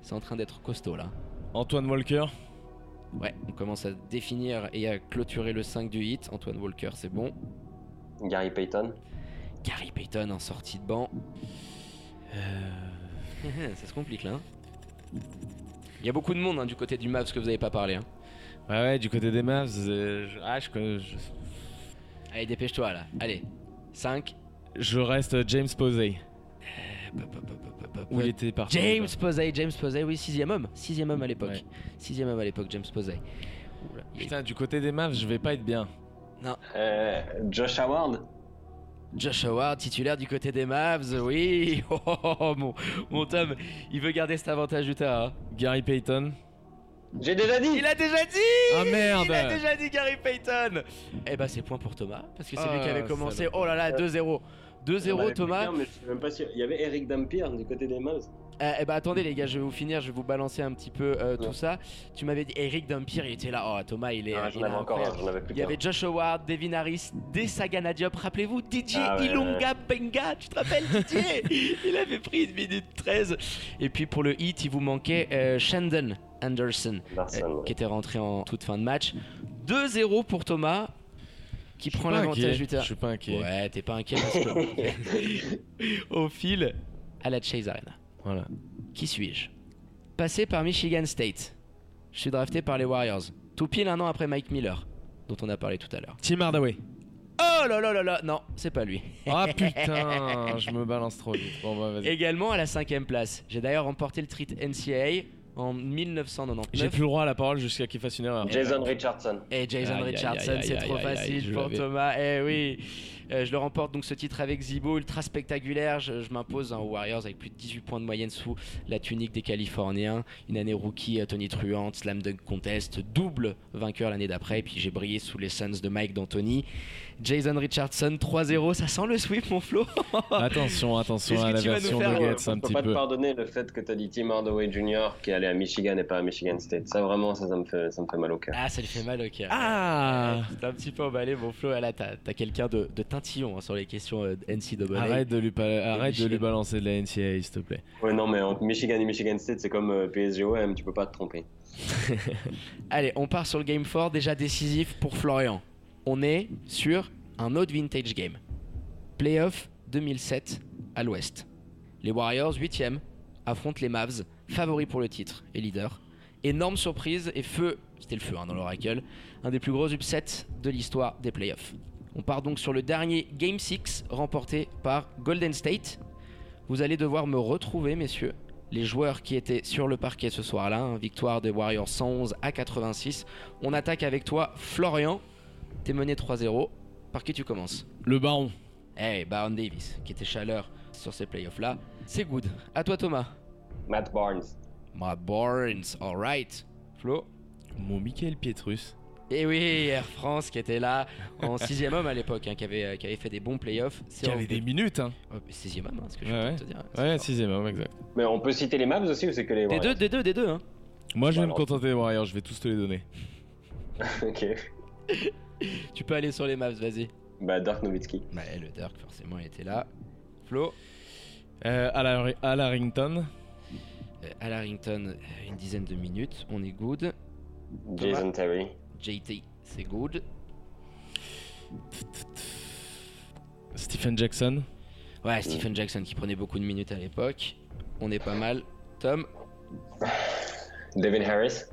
C'est en train d'être costaud là. Antoine Walker. Ouais, on commence à définir et à clôturer le 5 du hit. Antoine Walker, c'est bon. Gary Payton. Gary Payton en sortie de banc. ça se complique là. hein. Il y a beaucoup de monde hein, du côté du Mavs que vous avez pas parlé. hein. Ouais, ouais, du côté des Mavs. euh, je- Ah, je, Allez, dépêche-toi là. Allez. 5. je reste James Posey. Où il James était parti. déjà. Posey, James Posey, oui, sixième homme. Sixième homme à l'époque. Ouais. Sixième homme à l'époque, James Posey. Oula, Putain, du côté des Mavs, je vais pas être bien. Euh, Josh Howard. Josh Howard, titulaire du côté des Mavs, oui. Oh, oh, oh, oh, mon, mon Tom, il veut garder cet avantage Utah. hein. Gary Payton. J'ai déjà dit Il a déjà dit Ah merde Il a déjà dit Gary Payton Eh ben c'est point pour Thomas, parce que c'est lui qui Ah, avait commencé. Oh là là, 2-0. On 2-0 avait Thomas. plus qu'un, mais je suis même pas sûr. Il y avait Eric Dampier du côté des Mavs. Euh, eh ben attendez les gars, je vais vous finir, je vais vous balancer un petit peu euh, tout ça. Tu m'avais dit Eric Dampier, il était là. Oh Thomas, il est, Ah, il est encore plus Il y avait. Josh Howard, Devin Harris, Desagana Diop. Rappelez-vous, DJ Ah ouais, Benga, tu te rappelles DJ Il avait pris une minute 13. Et puis pour le hit, il vous manquait euh, Shandon Anderson, Larson, euh, ouais. qui était rentré en toute fin de match. 2-0 pour Thomas, qui prend l'avantage du terrain. Je suis pas inquiet. Ouais, t'es pas inquiet parce que au fil à la Chase Arena. Voilà. Qui suis-je? Passé par Michigan State. Je suis drafté par les Warriors. Tout pile un an après Mike Miller, dont on a parlé tout à l'heure. Tim Hardaway. Oh là là là là Non, c'est pas lui. Ah putain, je me balance trop vite. Bon bah vas-y. Également à la cinquième place. J'ai d'ailleurs remporté le treat NCAA en 1999. J'ai plus le droit à la parole jusqu'à qu'il fasse une erreur. Jason Richardson. Et Jason Aïe, aïe, Richardson, c'est trop aïe, facile pour. Thomas. Eh oui, Euh, je le remporte donc ce titre avec Zibo, ultra spectaculaire. Je, je m'impose hein, aux Warriors avec plus de 18 points de moyenne sous la tunique des Californiens. Une année rookie, euh, Tony Truant, Slam Dunk Contest, double vainqueur l'année d'après. Et puis j'ai brillé sous les Suns de Mike D'Antoni. Jason Richardson, 3-0, ça sent le sweep, mon Flo. Attention, attention à la version faire, Nuggets Je un peux petit pas te pardonner le fait que tu as dit Tim Hardaway Jr. qui est allé à Michigan et pas à Michigan State. Ça vraiment, ça, ça me fait, ça me fait mal au cœur. Ah, ça lui fait mal au cœur. Ah T'es un petit peu emballé, mon Flo. Ah, Là, t'as t'as quelqu'un de, de tintillon hein, sur les questions euh, NCAA. Arrête de lui, arrête de lui balancer de la NCAA, s'il te plaît. Ouais, non, mais entre Michigan et Michigan State, c'est comme euh, PSG-OM, tu peux pas te tromper. Allez, on part sur le game 4, déjà décisif pour Florian. On est sur un autre vintage game. Playoff 2007 à l'ouest. Les Warriors, 8ème, affrontent les Mavs, favoris pour le titre et leader. Énorme surprise et feu, c'était le feu hein, dans l'Oracle, un des plus gros upsets de l'histoire des playoffs. On part donc sur le dernier Game 6 remporté par Golden State. Vous allez devoir me retrouver, messieurs, les joueurs qui étaient sur le parquet ce soir-là. hein. Victoire des Warriors 111 à 86. On attaque avec toi, Florian. T'es mené 3-0. Par qui tu commences Le baron. Eh, Baron Davis, qui était chaleur sur ces playoffs-là. C'est good. À toi, Thomas. Matt Barnes. Matt Barnes, alright. Flo Mon Michael Pietrus. Et oui, Air France qui était là en sixième homme à l'époque, hein, qui, avait, euh, qui avait fait des bons playoffs. C'est Qui avait des minutes, hein. Ouais, mais sixième homme, hein, ce que je Ouais, te dire. C'est Ouais, fort. sixième homme, exact. Mais on peut citer les Mavs aussi ou c'est que les Des deux, Warriors des deux, des deux. Hein. Moi, je vais me contenter des Warriors, je vais tous te les donner. Ok. Tu peux aller sur les maps, vas-y. Bah, Dirk Nowitzki. Bah, le Dirk, forcément, il était là. Flo, Euh, Al, Har- Al Harrington. euh, Al Harrington, euh, une dizaine de minutes, on est good. Jason Terry. JT, c'est good. Stephen Jackson. Ouais, Stephen Jackson qui prenait beaucoup de minutes à l'époque. On est pas mal. Tom, Devin Harris.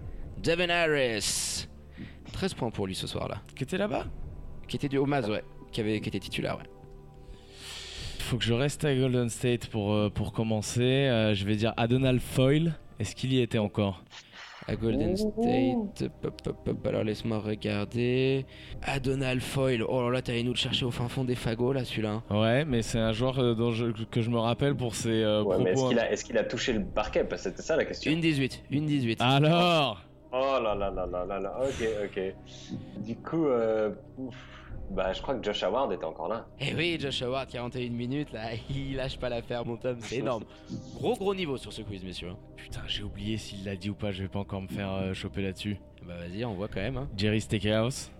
Devin Harris. 13 points pour lui ce soir-là. Qui était là-bas? Qui était du Hamas, ouais. Qui, avait, qui était titulaire, ouais. Faut que je reste à Golden State pour, euh, pour commencer. Euh, je vais dire Adonal Foyle. Est-ce qu'il y était encore? À Golden State. Pop, pop, pop. Alors laisse-moi regarder. Adonal Foyle. Oh là là, t'allais nous le chercher au fin fond des fagots là, celui-là. hein. Ouais, mais c'est un joueur euh, dont je- que je me rappelle pour ses euh, Ouais, mais est-ce propos. qu'il a, est-ce qu'il a touché le parquet? Parce que c'était ça la question. Une 18. Une 18. Alors Oh là là là là là là. Ok, ok. Du coup, euh, ouf. bah, je crois que Josh Howard était encore là. Eh oui, Josh Howard, 41 minutes là. Il lâche pas l'affaire, mon Tom. C'est énorme. Gros, gros niveau sur ce quiz, messieurs. Putain, j'ai oublié s'il l'a dit ou pas. Je vais pas encore me faire euh, choper là-dessus. Bah vas-y, on voit quand même. Hein. Jerry Steakhouse.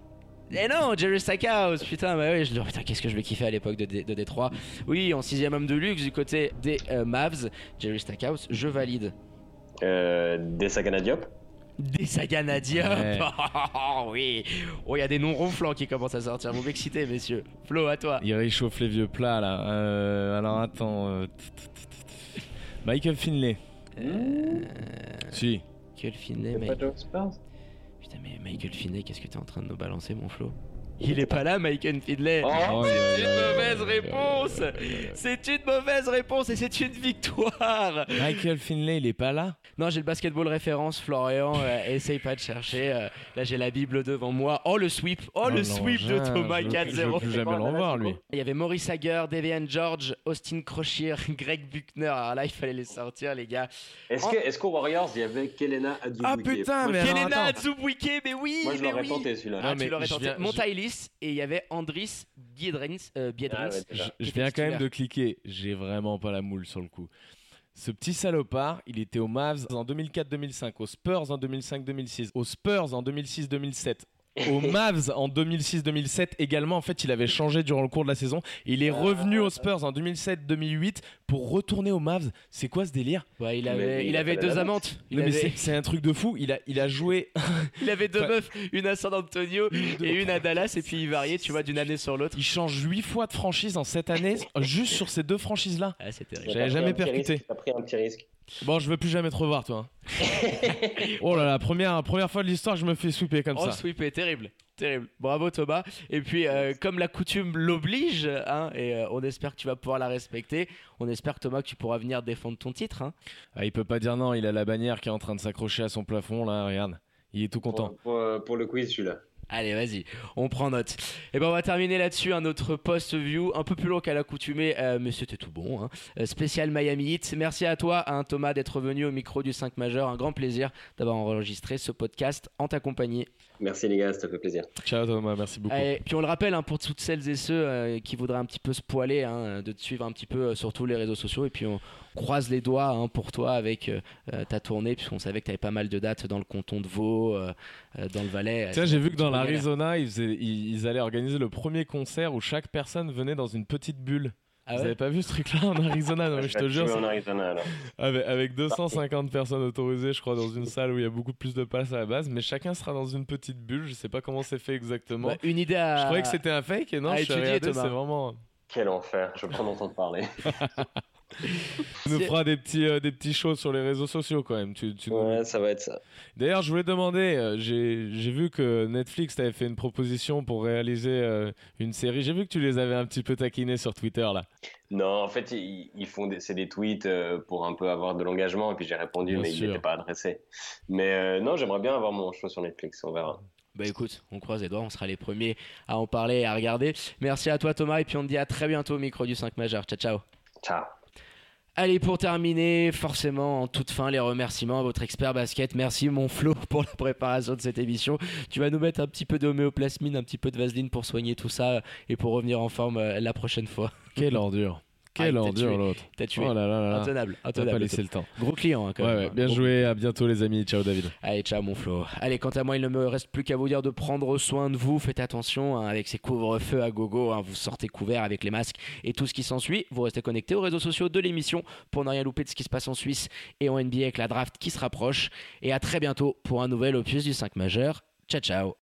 Eh non, Jerry Stackhouse, putain, bah oui, je le putain, qu'est-ce que je le kiffais à l'époque de, D- de Détroit. Oui, en sixième homme de luxe du côté des euh, Mavs, Jerry Stackhouse, je valide. Euh, Desagana Diop. Des Ouais. Oh oui Oh, il y a des noms ronflants qui commencent à sortir, vous m'excitez, messieurs. Flo, à toi. Il réchauffe les vieux plats là. Euh, alors attends. euh, Michael Finlay. Euh, Si. Michael Finlay, Spurs Putain, mais Michael Finlay, qu'est-ce que t'es en train de nous balancer, mon Flo? Il est pas là, Michael Finlay Oh, Oh, C'est une mauvaise réponse C'est une mauvaise réponse et c'est une victoire Michael Finlay, il est pas là? Non, j'ai le basketball référence, Florian. euh, essaye pas de chercher. euh, là, j'ai la Bible devant moi. Oh, le sweep Oh, le non, sweep de Thomas je veux plus- Je veux 4-0. plus jamais le revoir lui. Il y avait Maurice Hager, Devian George, Austin Crocier, Greg Buckner. Alors là, il fallait les sortir, les gars. Est-ce que- est-ce qu'aux Warriors, il y avait Kelena Adjoubuike Ah putain, mais Kelena. Atsubwike, mais oui Moi, je mais l'aurais oui. tenté celui-là. Ah, Ah, mais tu l'aurais tenté. viens- et il y avait Andris Biedrins. euh, Biedrins. Ah ouais, Je, viens quand même de cliquer. J'ai vraiment pas la moule sur le coup. Ce petit salopard, il était aux Mavs en 2004-2005, aux Spurs en 2005-2006, aux Spurs en 2006-2007, aux Mavs en 2006-2007 également. En fait, il avait changé durant le cours de la saison. Il est revenu aux Spurs en 2007-2008 pour retourner aux Mavs. C'est quoi ce délire? Ouais, il Mais avait, il il a avait fait deux amantes. Il Non, mais avait, c'est c'est un truc de fou. Il a, il a joué. il avait deux Enfin, meufs, une à San Antonio et une à Dallas, et puis il variait, tu vois, d'une année sur l'autre. Il change 8 fois de franchise en cette année, juste sur ces deux franchises-là. Ah. J'avais jamais percuté. risque, T'as pris un petit risque. Bon, je veux plus jamais te revoir, toi. hein. oh là là, première, première fois de l'histoire que je me fais sweeper comme Oh, ça. sweep est terrible. Terrible. Bravo Thomas. Et puis, euh, comme la coutume l'oblige, hein, et euh, on espère que tu vas pouvoir la respecter, on espère Thomas que tu pourras venir défendre ton titre. Hein. Ah, il peut pas dire non, il a la bannière qui est en train de s'accrocher à son plafond là, regarde. Il est tout content. Pour, pour- pour le quiz, celui-là. Allez, vas-y, on prend note. Et ben on va terminer là-dessus un autre post-view, un peu plus long qu'à l'accoutumée, euh, mais c'était tout bon. Hein. Euh, spécial Miami Heat. Merci à toi, hein, Thomas, d'être venu au micro du 5 majeur. Un grand plaisir d'avoir enregistré ce podcast en ta compagnie. Merci les gars, ça fait plaisir. Ciao Thomas, merci beaucoup. Et puis on le rappelle hein, pour toutes celles et ceux euh, qui voudraient un petit peu se poiler, hein, de te suivre un petit peu euh, sur tous les réseaux sociaux. Et puis on croise les doigts hein, pour toi avec euh, euh, ta tournée, puisqu'on savait que tu avais pas mal de dates dans le canton de Vaud, dans le Valais. Tiens, j'ai vu que dans l'Arizona, ils, faisaient- ils, ils allaient organiser le premier concert où chaque personne venait dans une petite bulle. Ah Vous ouais avez pas vu ce truc-là en Arizona Non, mais je te jure, tuer c'est- en Arizona alors. avec, avec 250 personnes autorisées, je crois, dans une salle où il y a beaucoup plus de places à la base, mais chacun sera dans une petite bulle. Je sais pas comment c'est fait exactement. Bah, une idée à. Je croyais que c'était un fake et non, à je suis c'est vraiment. Quel enfer, je veux pas en entendre parler. Tu nous feras des petits, euh, des petits shows sur les réseaux sociaux quand même. Tu, tu nous- Ouais, ça va être ça. D'ailleurs, je voulais demander, euh, j'ai j'ai vu que Netflix t'avait fait une proposition pour réaliser euh, une série. J'ai vu que tu les avais un petit peu taquinés sur Twitter là. Non, en fait, ils, ils font des, c'est des tweets euh, pour un peu avoir de l'engagement, et puis j'ai répondu, Bien mais sûr. il n'était pas adressé. Mais euh, non, j'aimerais bien avoir mon show sur Netflix, on verra. Bah écoute, on croise les doigts, on sera les premiers à en parler et à regarder. Merci à toi Thomas et puis on te dit à très bientôt au micro du 5 majeur. Ciao ciao. Ciao. Allez, pour terminer, forcément, en toute fin, les remerciements à votre expert basket. Merci, mon Flo, pour la préparation de cette émission. Tu vas nous mettre un petit peu d'homéoplasmine, un petit peu de vaseline pour soigner tout ça et pour revenir en forme euh, la prochaine fois. Quelle ordure. Ah, Quelle t'a ordure l'autre. T'as tué. Oh là là là. Intenable, intenable. pas laissé le temps. Gros client, hein, quand Ouais, même. ouais, bien Gros- joué. À bientôt les amis. Ciao David. Allez, ciao mon Flo. Allez, quant à moi, il ne me reste plus qu'à vous dire de prendre soin de vous. Faites attention hein, avec ces couvre-feux à gogo. hein. Vous sortez couverts avec les masques et tout ce qui s'ensuit. Vous restez connectés aux réseaux sociaux de l'émission pour ne rien louper de ce qui se passe en Suisse et en NBA avec la draft qui se rapproche. Et à très bientôt pour un nouvel opus du 5 majeur. Ciao, ciao.